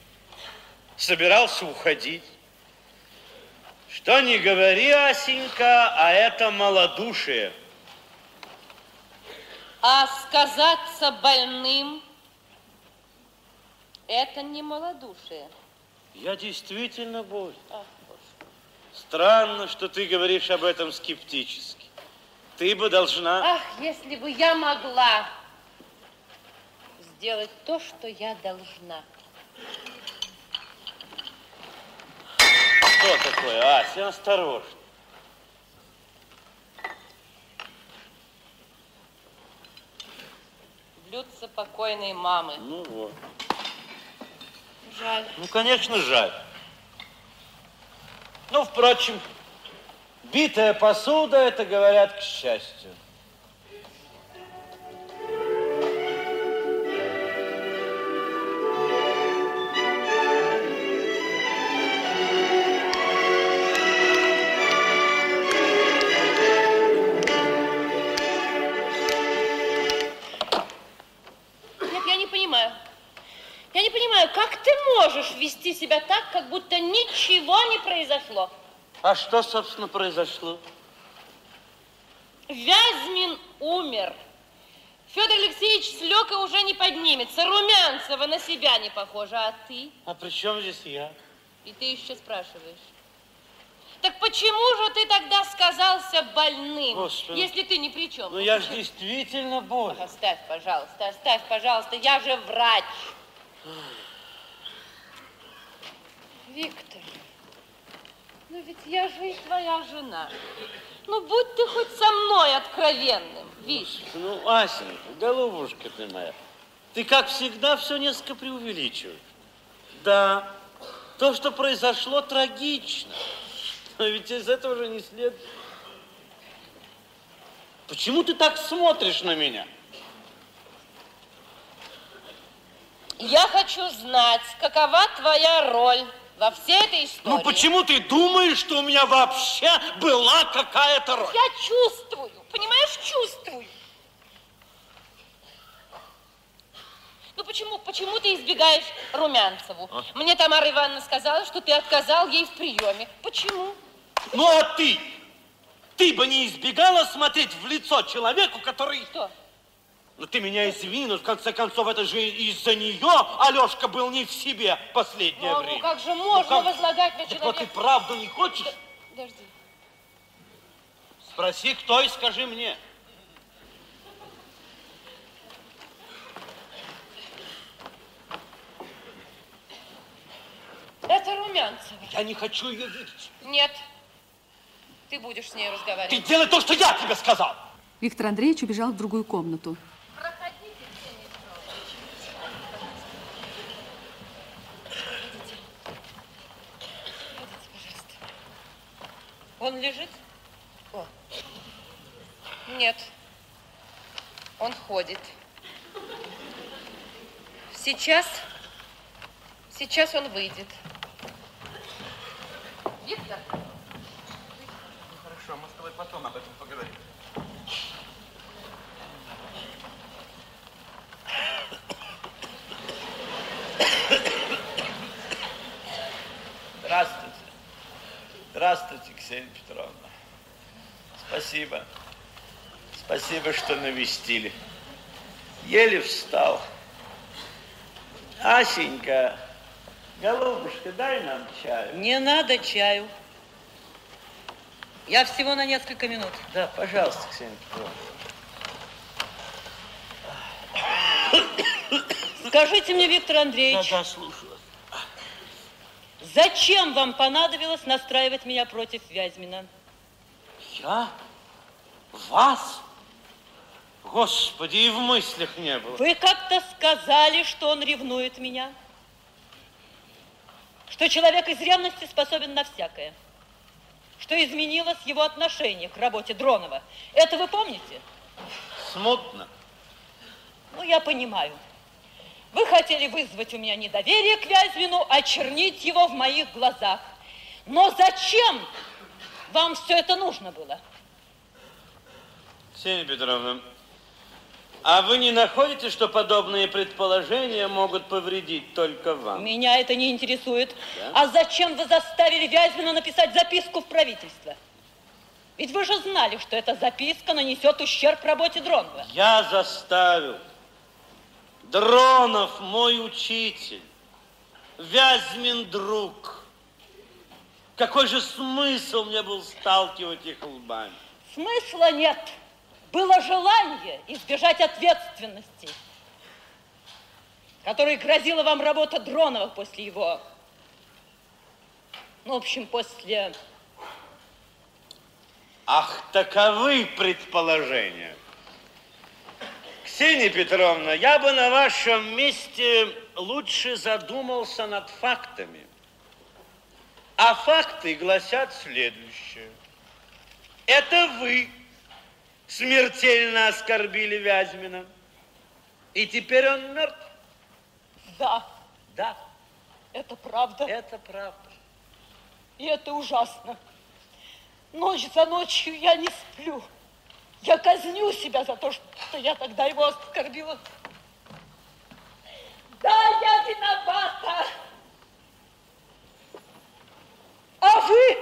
F: Собирался уходить. Что не говори, Асенька, а это малодушие.
G: А сказаться больным – это не малодушие.
F: Я действительно болен.
G: Ах.
F: Странно, что ты говоришь об этом скептически. Ты бы должна...
G: Ах, если бы я могла сделать то, что я должна.
F: Что такое, Ася? Осторожно.
G: Блюдце покойной мамы.
F: Ну вот.
G: Жаль.
F: Ну, конечно, жаль. Ну, впрочем, битая посуда, это, говорят, к счастью.
G: Будто ничего не произошло?
F: А что, собственно, произошло?
G: Вязьмин умер. Федор Алексеевич с Лёкой уже не поднимется. Румянцева на себя не похожа. А ты?
F: А при чем здесь я?
G: И ты еще спрашиваешь. Так почему же ты тогда сказался больным,
F: Господи.
G: если ты ни при чем?
F: Ну, я же действительно болен.
G: Оставь, пожалуйста, оставь, пожалуйста. Я же врач. Виктор, ну ведь я же и твоя жена. Ну, будь ты хоть со мной откровенным, видишь?
F: Ну, Асенька, голубушка ты моя, ты, как всегда, все несколько преувеличиваешь. Да, то, что произошло, трагично. Но ведь из этого же не следует. Почему ты так смотришь на меня?
G: Я хочу знать, какова твоя роль во всей этой истории.
F: Ну почему ты думаешь, что у меня вообще была какая-то роль?
G: Я чувствую, понимаешь, чувствую. Ну почему, почему ты избегаешь Румянцеву?
F: А?
G: Мне Тамара Ивановна сказала, что ты отказал ей в приеме. Почему?
F: Ну а ты? Ты бы не избегала смотреть в лицо человеку, который...
G: Что?
F: Ну ты меня извини, но в конце концов это же из-за нее Алешка был не в себе последнее
G: Ну,
F: время.
G: ну как же можно
F: как?
G: возлагать на
F: Так
G: человека?
F: вот ты правду не хочешь?
G: Подожди.
F: Спроси, кто и скажи мне.
G: Это Румянцева.
F: Я не хочу ее видеть.
G: Нет. Ты будешь с ней
F: Ты
G: разговаривать.
F: делай то, что я тебе сказал.
A: Виктор Андреевич убежал в другую комнату.
G: Он лежит? О. Нет. Он ходит. Сейчас, сейчас он выйдет. Виктор,
F: Хорошо, мы с тобой потом об этом поговорим.
O: Здравствуйте. Здравствуйте, Ксения Петровна. Спасибо. Спасибо, что навестили. Еле встал. Асенька, голубушка, дай нам чаю.
D: Не надо чаю. Я всего на несколько минут.
O: Да, пожалуйста, Ксения Петровна.
D: Скажите мне, Виктор Андреевич,
F: Да, да, слушаю.
D: Зачем вам понадобилось настраивать меня против Вязьмина?
F: Я? Вас? Господи, и в мыслях не было.
D: Вы как-то сказали, что он ревнует меня. Что человек из ревности способен на всякое. Что изменилось его отношение к работе Дронова. Это вы помните?
F: Смутно.
D: Ну, я понимаю. Вы хотели вызвать у меня недоверие к Вязьмину, очернить его в моих глазах. Но зачем вам все это нужно было?
F: Ксения Петровна, а вы не находите, что подобные предположения могут повредить только вам?
D: Меня это не интересует.
F: Да?
D: А зачем вы заставили Вязьмина написать записку в правительство? Ведь вы же знали, что эта записка нанесет ущерб работе Дронова.
F: Я заставил. Дронов мой учитель. Вязьмин друг. Какой же смысл мне был сталкивать их лбами?
D: Смысла нет. Было желание избежать ответственности, которой грозила вам работа Дронова после его... Ну, в общем, после...
F: Ах, таковы предположения. Ксения Петровна, я бы на вашем месте лучше задумался над фактами. А факты гласят следующее. Это вы смертельно оскорбили Вязьмина. И теперь он мертв.
D: Да.
F: Да.
D: Это правда.
F: Это правда.
D: И это ужасно. Ночь за ночью я не сплю. Я казню себя за то, что я тогда его оскорбила. Да, я виновата. А вы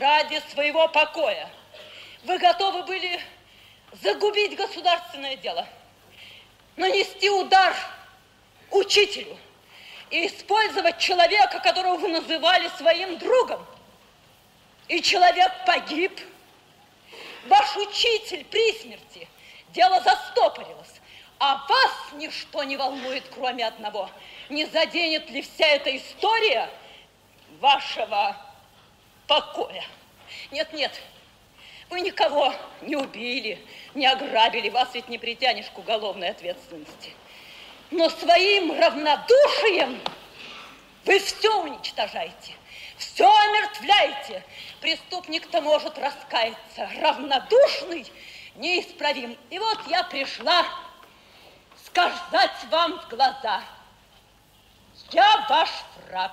D: ради своего покоя вы готовы были загубить государственное дело, нанести удар учителю и использовать человека, которого вы называли своим другом. И человек погиб. Ваш учитель при смерти. Дело застопорилось. А вас ничто не волнует, кроме одного. Не заденет ли вся эта история вашего покоя? Нет, нет, вы никого не убили, не ограбили, вас ведь не притянешь к уголовной ответственности. Но своим равнодушием вы все уничтожаете, все омертвляете. Преступник-то может раскаяться, равнодушный, неисправим. И вот я пришла сказать вам в глаза. Я ваш враг.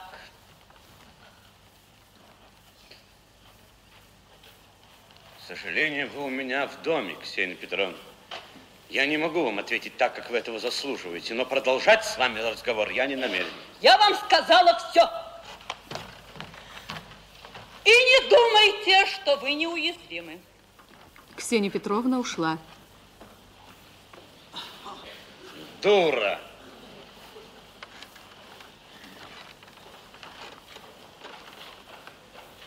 F: К сожалению, вы у меня в доме, Ксения Петровна. Я не могу вам ответить так, как вы этого заслуживаете, но продолжать с вами разговор я не намерен.
D: Я вам сказала все. И не думайте, что вы неуязвимы.
A: Ксения Петровна ушла.
F: Дура!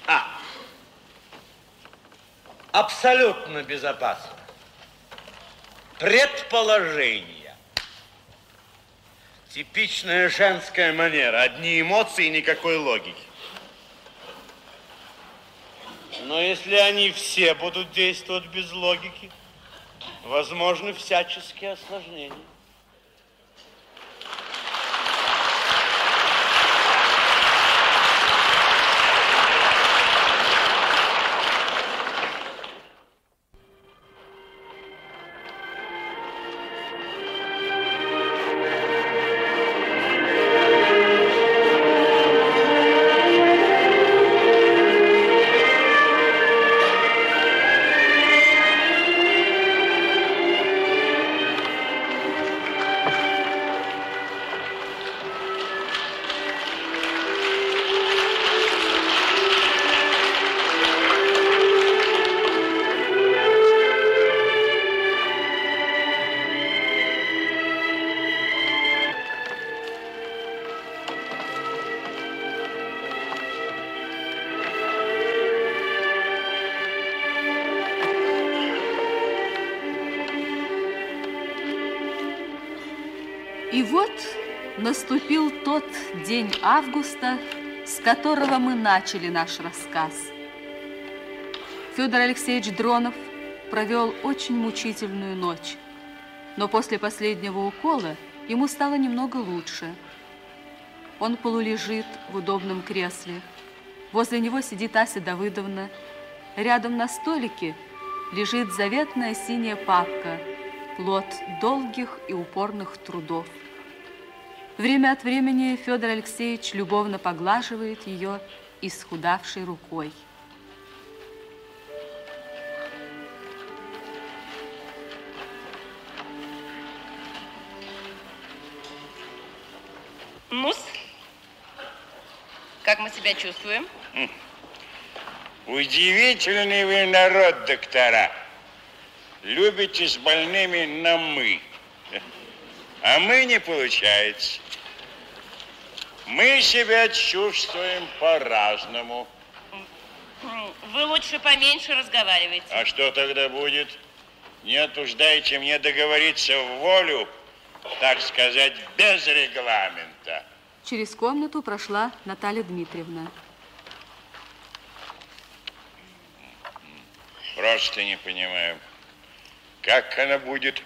F: А! Абсолютно безопасно. Предположение. Типичная женская манера. Одни эмоции и никакой логики. Но если они все будут действовать без логики, возможны всяческие осложнения.
A: Наступил тот день августа, с которого мы начали наш рассказ. Федор Алексеевич Дронов провел очень мучительную ночь, но после последнего укола ему стало немного лучше. Он полулежит в удобном кресле. Возле него сидит Ася Давыдовна. Рядом на столике лежит заветная синяя папка, плод долгих и упорных трудов. Время от времени Федор Алексеевич любовно поглаживает ее исхудавшей рукой.
G: ну как мы себя чувствуем?
C: Удивительный вы народ, доктора. Любите с больными на «мы». А мы не получается. Мы себя чувствуем по-разному.
G: Вы лучше поменьше разговаривайте.
C: А что тогда будет? Не отуждайте мне договориться в волю, так сказать, без регламента.
A: Через комнату прошла Наталья Дмитриевна.
C: Просто не понимаю, как она будет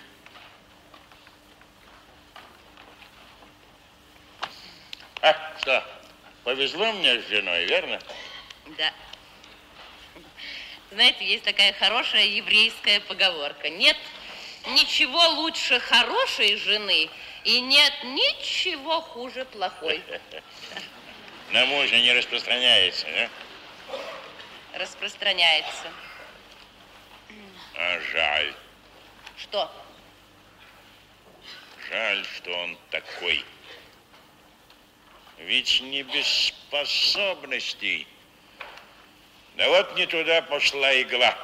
C: А, что, повезло мне с женой, верно?
G: Да. Знаете, есть такая хорошая еврейская поговорка. Нет ничего лучше хорошей жены и нет ничего хуже плохой.
C: На мужа не распространяется, да?
G: Распространяется.
C: А жаль.
G: Что?
C: Жаль, что он такой. Ведь не без способностей. Да вот не туда пошла игла.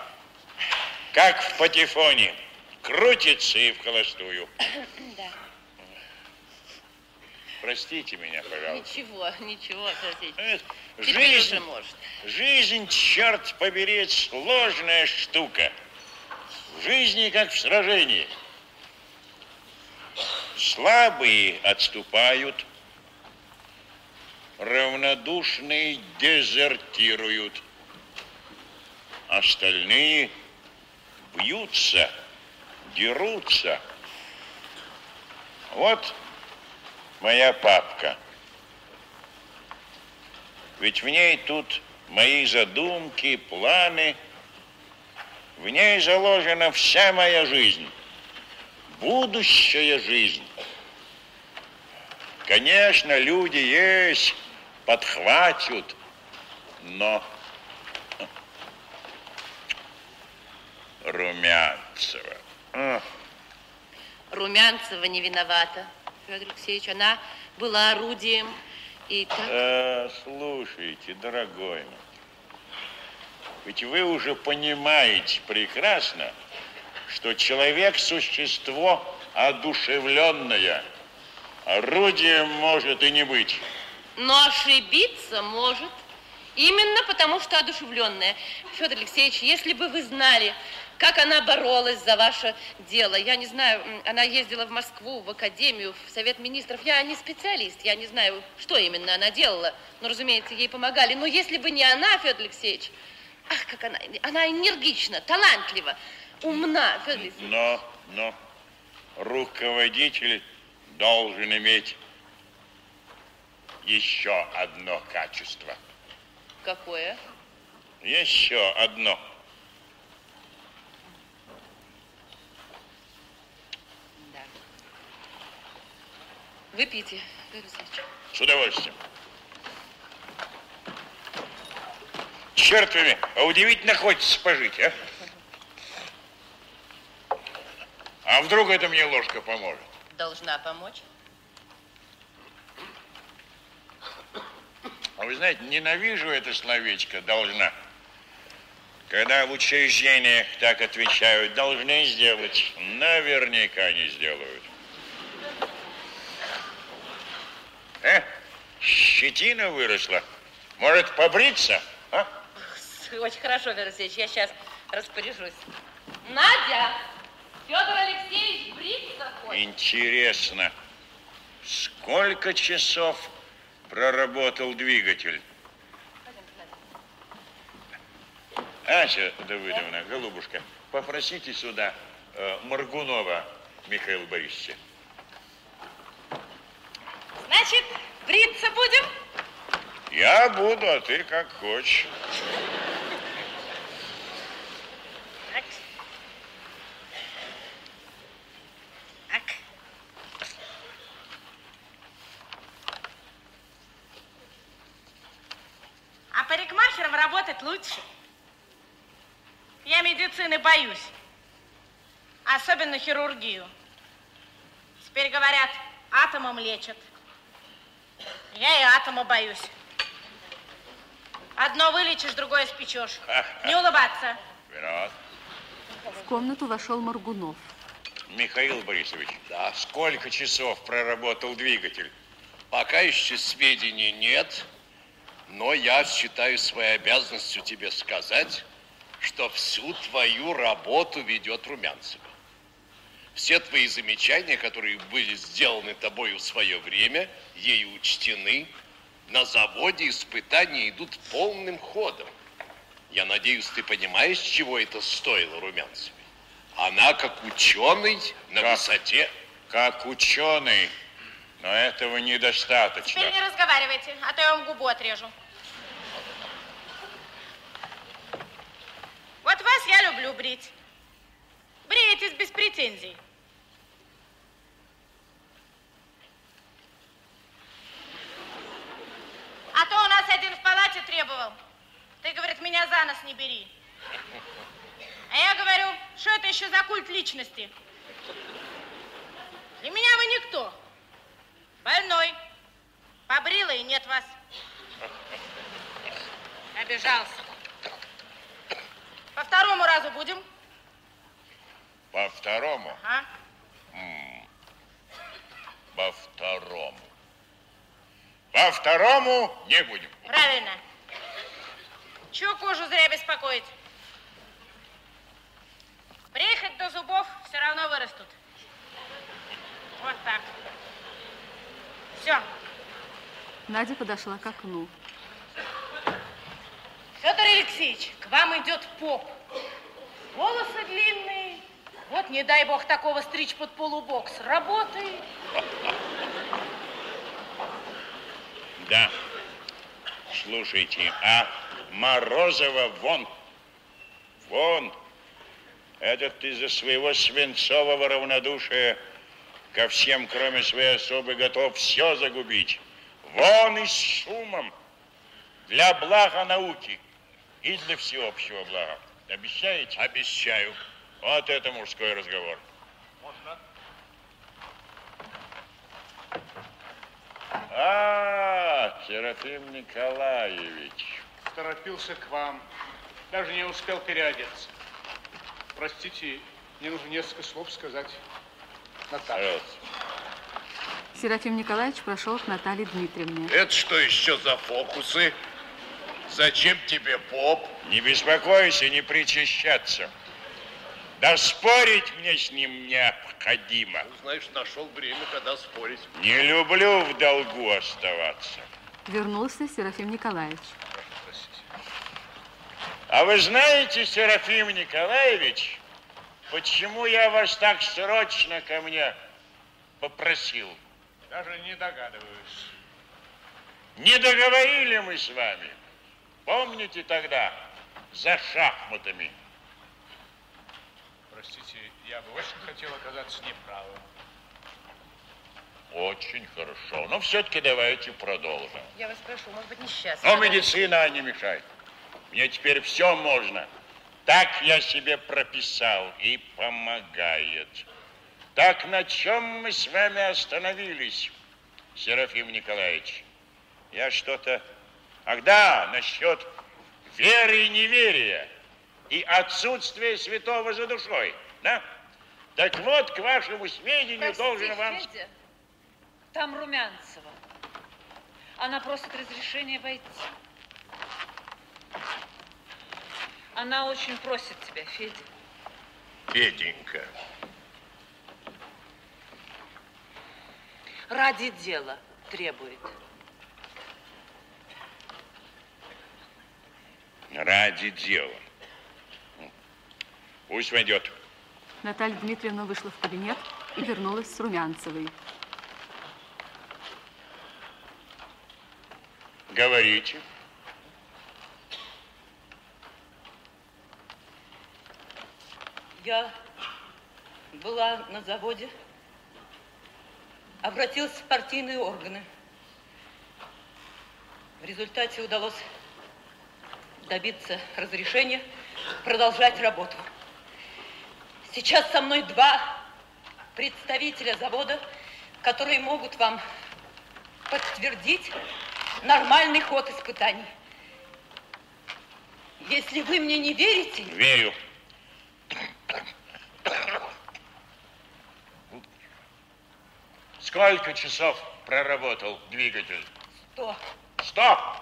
C: Как в патефоне. Крутится и в холостую.
G: Да.
C: Простите меня, пожалуйста.
G: Ничего, ничего, простите.
C: Э, Жизнь,
G: может.
C: жизнь, черт побери, сложная штука. В жизни, как в сражении. Слабые отступают, равнодушные дезертируют. Остальные бьются, дерутся. Вот моя папка. Ведь в ней тут мои задумки, планы. В ней заложена вся моя жизнь, будущая жизнь. Конечно, люди есть, подхватят, но Румянцева.
G: Румянцева не виновата, Федор Алексеевич. Она была орудием и так...
C: э, слушайте, дорогой мой, ведь вы уже понимаете прекрасно, что человек – существо одушевленное. Орудием может и не быть.
G: Но ошибиться может. Именно потому, что одушевленная. Федор Алексеевич, если бы вы знали, как она боролась за ваше дело. Я не знаю, она ездила в Москву, в Академию, в Совет Министров. Я не специалист, я не знаю, что именно она делала. Но, разумеется, ей помогали. Но если бы не она, Федор Алексеевич, ах, как она, она энергична, талантлива, умна, Федор Алексеевич.
C: Но, но руководитель должен иметь еще одно качество.
G: Какое?
C: Еще одно.
G: Да. Выпейте.
C: С удовольствием. Черт возьми, а удивительно хочется пожить, а? А вдруг это мне ложка поможет?
G: Должна помочь.
C: А вы знаете, ненавижу это словечко «должна». Когда в учреждениях так отвечают, должны сделать, наверняка не сделают. Э, щетина выросла. Может, побриться? А?
G: Очень хорошо, Федор Алексеевич, я сейчас распоряжусь. Надя! Федор Алексеевич бриться хочет.
C: Интересно, сколько часов проработал двигатель? Ася Давыдовна, голубушка, попросите сюда э, Моргунова Михаила Борисовича.
G: Значит, бриться будем?
C: Я буду, а ты как хочешь.
G: Так. Так.
P: Парикмахером работать лучше. Я медицины боюсь. Особенно хирургию. Теперь говорят, атомом лечат. Я и атома боюсь. Одно вылечишь, другое спечешь. Не улыбаться.
C: Вперед.
A: В комнату вошел Моргунов.
C: Михаил Борисович, да. сколько часов проработал двигатель?
J: Пока еще сведений нет, но я считаю своей обязанностью тебе сказать, что всю твою работу ведет Румянцева. Все твои замечания, которые были сделаны тобой в свое время, ей учтены. На заводе испытания идут полным ходом. Я надеюсь, ты понимаешь, чего это стоило Румянцевой. Она, как ученый, на
C: Как?
J: высоте.
C: Как ученый, но этого недостаточно.
P: Теперь не разговаривайте, а то я вам губу отрежу. Вот вас я люблю брить. Бреетесь без претензий. А то у нас один в палате требовал. Ты, говорит, меня за нос не бери. А я говорю, что это еще за культ личности? Для меня вы никто. Больной. Побрила и нет вас. Обижался. По второму разу будем?
C: По второму?
P: А?
C: М. По второму. По второму не будем.
P: Правильно. Чего кожу зря беспокоить? Приехать до зубов все равно вырастут. Вот так. Все.
A: Надя подошла к окну.
P: Федор Алексеевич, к вам идет поп. Волосы длинные. Вот не дай бог такого стричь под полубокс. Работай.
C: Да. Слушайте, а Морозова вон. Вон. Этот из-за своего свинцового равнодушия ко всем, кроме своей особы, готов все загубить. Вон и с шумом. Для блага науки и для всеобщего блага. Обещаете? Обещаю. Вот это мужской разговор.
L: Можно?
C: А, Серафим Николаевич.
L: Торопился к вам. Даже не успел переодеться. Простите, мне нужно несколько слов сказать Наташе.
A: Серафим Николаевич прошел к Наталье Дмитриевне.
J: Это что еще за фокусы? Зачем тебе поп?
C: Не беспокойся, не причащаться. Да спорить мне с ним необходимо.
J: Знаешь, нашел время, когда спорить.
C: Не люблю в долгу оставаться.
A: Вернулся Серафим Николаевич.
C: А вы знаете, Серафим Николаевич, почему я вас так срочно ко мне попросил?
L: Даже не догадываюсь.
C: Не договорили мы с вами. Помните тогда, за шахматами?
L: Простите, я бы очень хотел оказаться неправым.
C: Очень хорошо. Но все-таки давайте продолжим.
P: Я вас прошу, может быть, не сейчас.
C: Но медицина не мешает. Мне теперь все можно. Так я себе прописал и помогает. Так на чем мы с вами остановились, Серафим Николаевич? Я что-то... Ах да, насчет веры и неверия и отсутствия святого за душой. Да? Так вот, к вашему сведению, должен вам...
K: Федя, там Румянцева. Она просит разрешения войти. Она очень просит тебя, Федя.
J: Феденька,
K: Ради дела требует.
C: Ради дела. Пусть войдет.
A: Наталья Дмитриевна вышла в кабинет и вернулась с Румянцевой.
C: Говорите.
D: Я была на заводе, обратилась в партийные органы. В результате удалось добиться разрешения продолжать работу. Сейчас со мной два представителя завода, которые могут вам подтвердить нормальный ход испытаний. Если вы мне не верите...
C: Верю. Сколько часов проработал двигатель?
D: Сто.
C: Сто!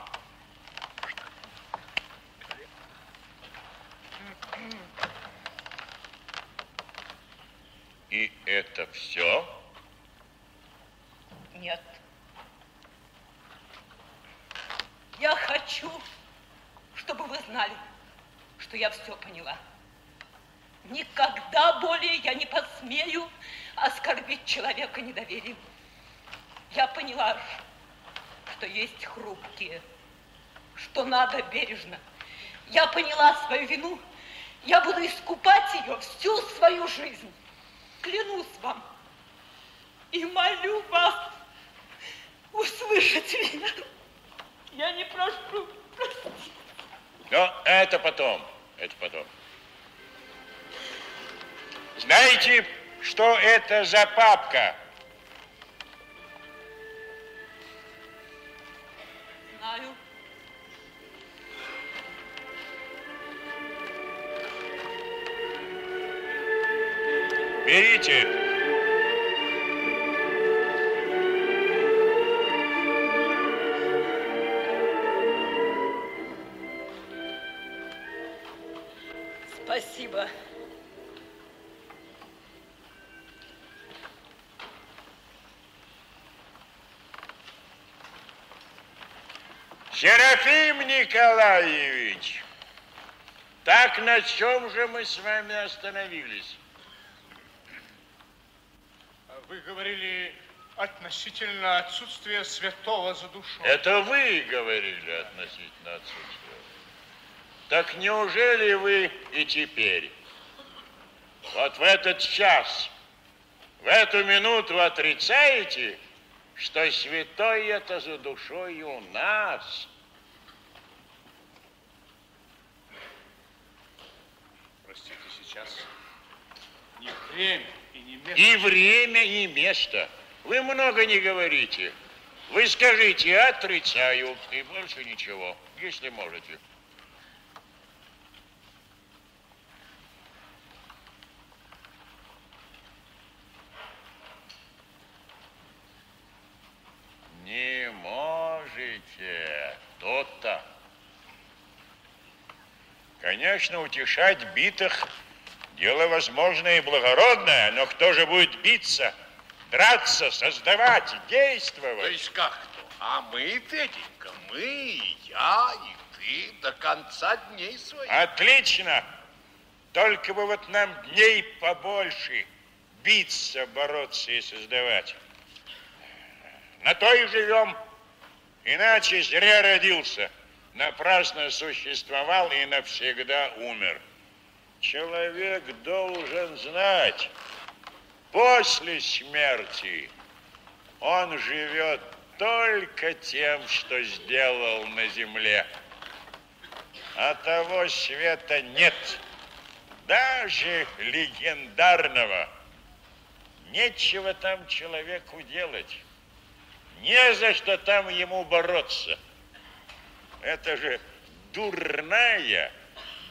C: И это все?
D: Нет. Я хочу, чтобы вы знали, что я все поняла. Никогда более я не посмею оскорбить человека недоверием. Я поняла, что есть хрупкие, что надо бережно. Я поняла свою вину. Я буду искупать ее всю свою жизнь. Клянусь вам и молю вас услышать меня. Я не прошу, простите.
C: Но это потом, это потом. Знаете, что это за папка?
D: Знаю.
C: Берите. Серафим Николаевич, так на чем же мы с вами остановились?
L: Вы говорили относительно отсутствия святого за душой.
C: Это вы говорили относительно отсутствия. Так неужели вы и теперь, вот в этот час, в эту минуту отрицаете, что святой это за душой у нас?
L: Сейчас не время и не место.
C: И время, и место. Вы много не говорите. Вы скажите, отрицаю, и больше ничего, если можете. Не можете. То-то. Конечно, утешать битых дело возможное и благородное, но кто же будет биться, драться, создавать, действовать?
J: То есть как кто? А мы, Феденька, мы, я и ты до конца дней своих.
C: Отлично. Только бы вот нам дней побольше биться, бороться и создавать. На то и живем. Иначе зря родился, напрасно существовал и навсегда умер. Человек должен знать, после смерти он живет только тем, что сделал на земле. А того света нет, даже легендарного. Нечего там человеку делать. Не за что там ему бороться. Это же дурная,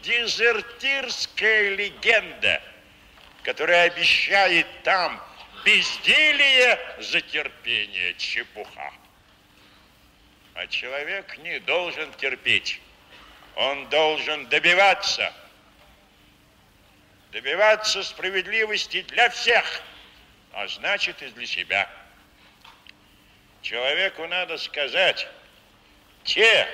C: дезертирская легенда, которая обещает там безделие за терпение, чепуха. А человек не должен терпеть. Он должен добиваться. Добиваться справедливости для всех, а значит и для себя. Человеку надо сказать, те,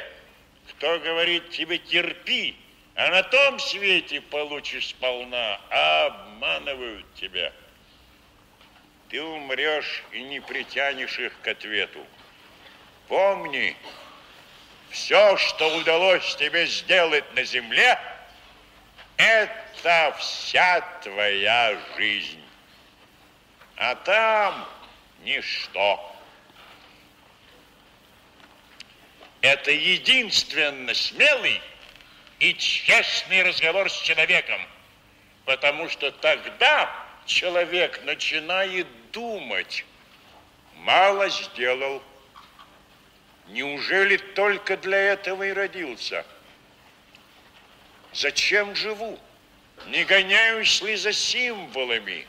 C: кто говорит тебе терпи, а на том свете получишь сполна, а обманывают тебя. Ты умрешь и не притянешь их к ответу. Помни, все, что удалось тебе сделать на земле, это вся твоя жизнь. А там ничто. Это единственно смелый и честный разговор с человеком, потому что тогда человек начинает думать, мало сделал, неужели только для этого и родился? Зачем живу? Не гоняюсь ли за символами?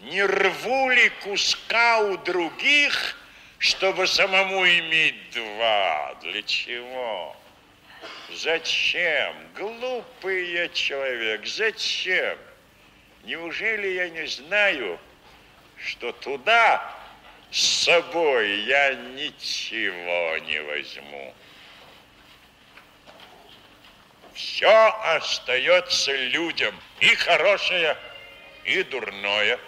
C: Не рву ли куска у других, чтобы самому иметь два? Для чего? Зачем? Глупый я человек, зачем? Неужели я не знаю, что туда с собой я ничего не возьму? Все остается людям, и хорошее, и дурное.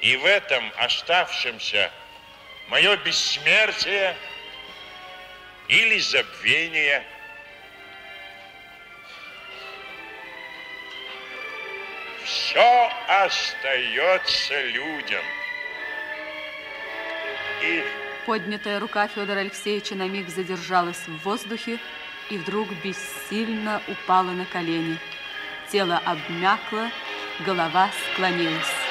C: И в этом оставшемся мое бессмертие или забвение. Все остается людям. И
A: Поднятая рука Федора Алексеевича на миг задержалась в воздухе и вдруг бессильно упала на колени. Тело обмякло, голова склонилась.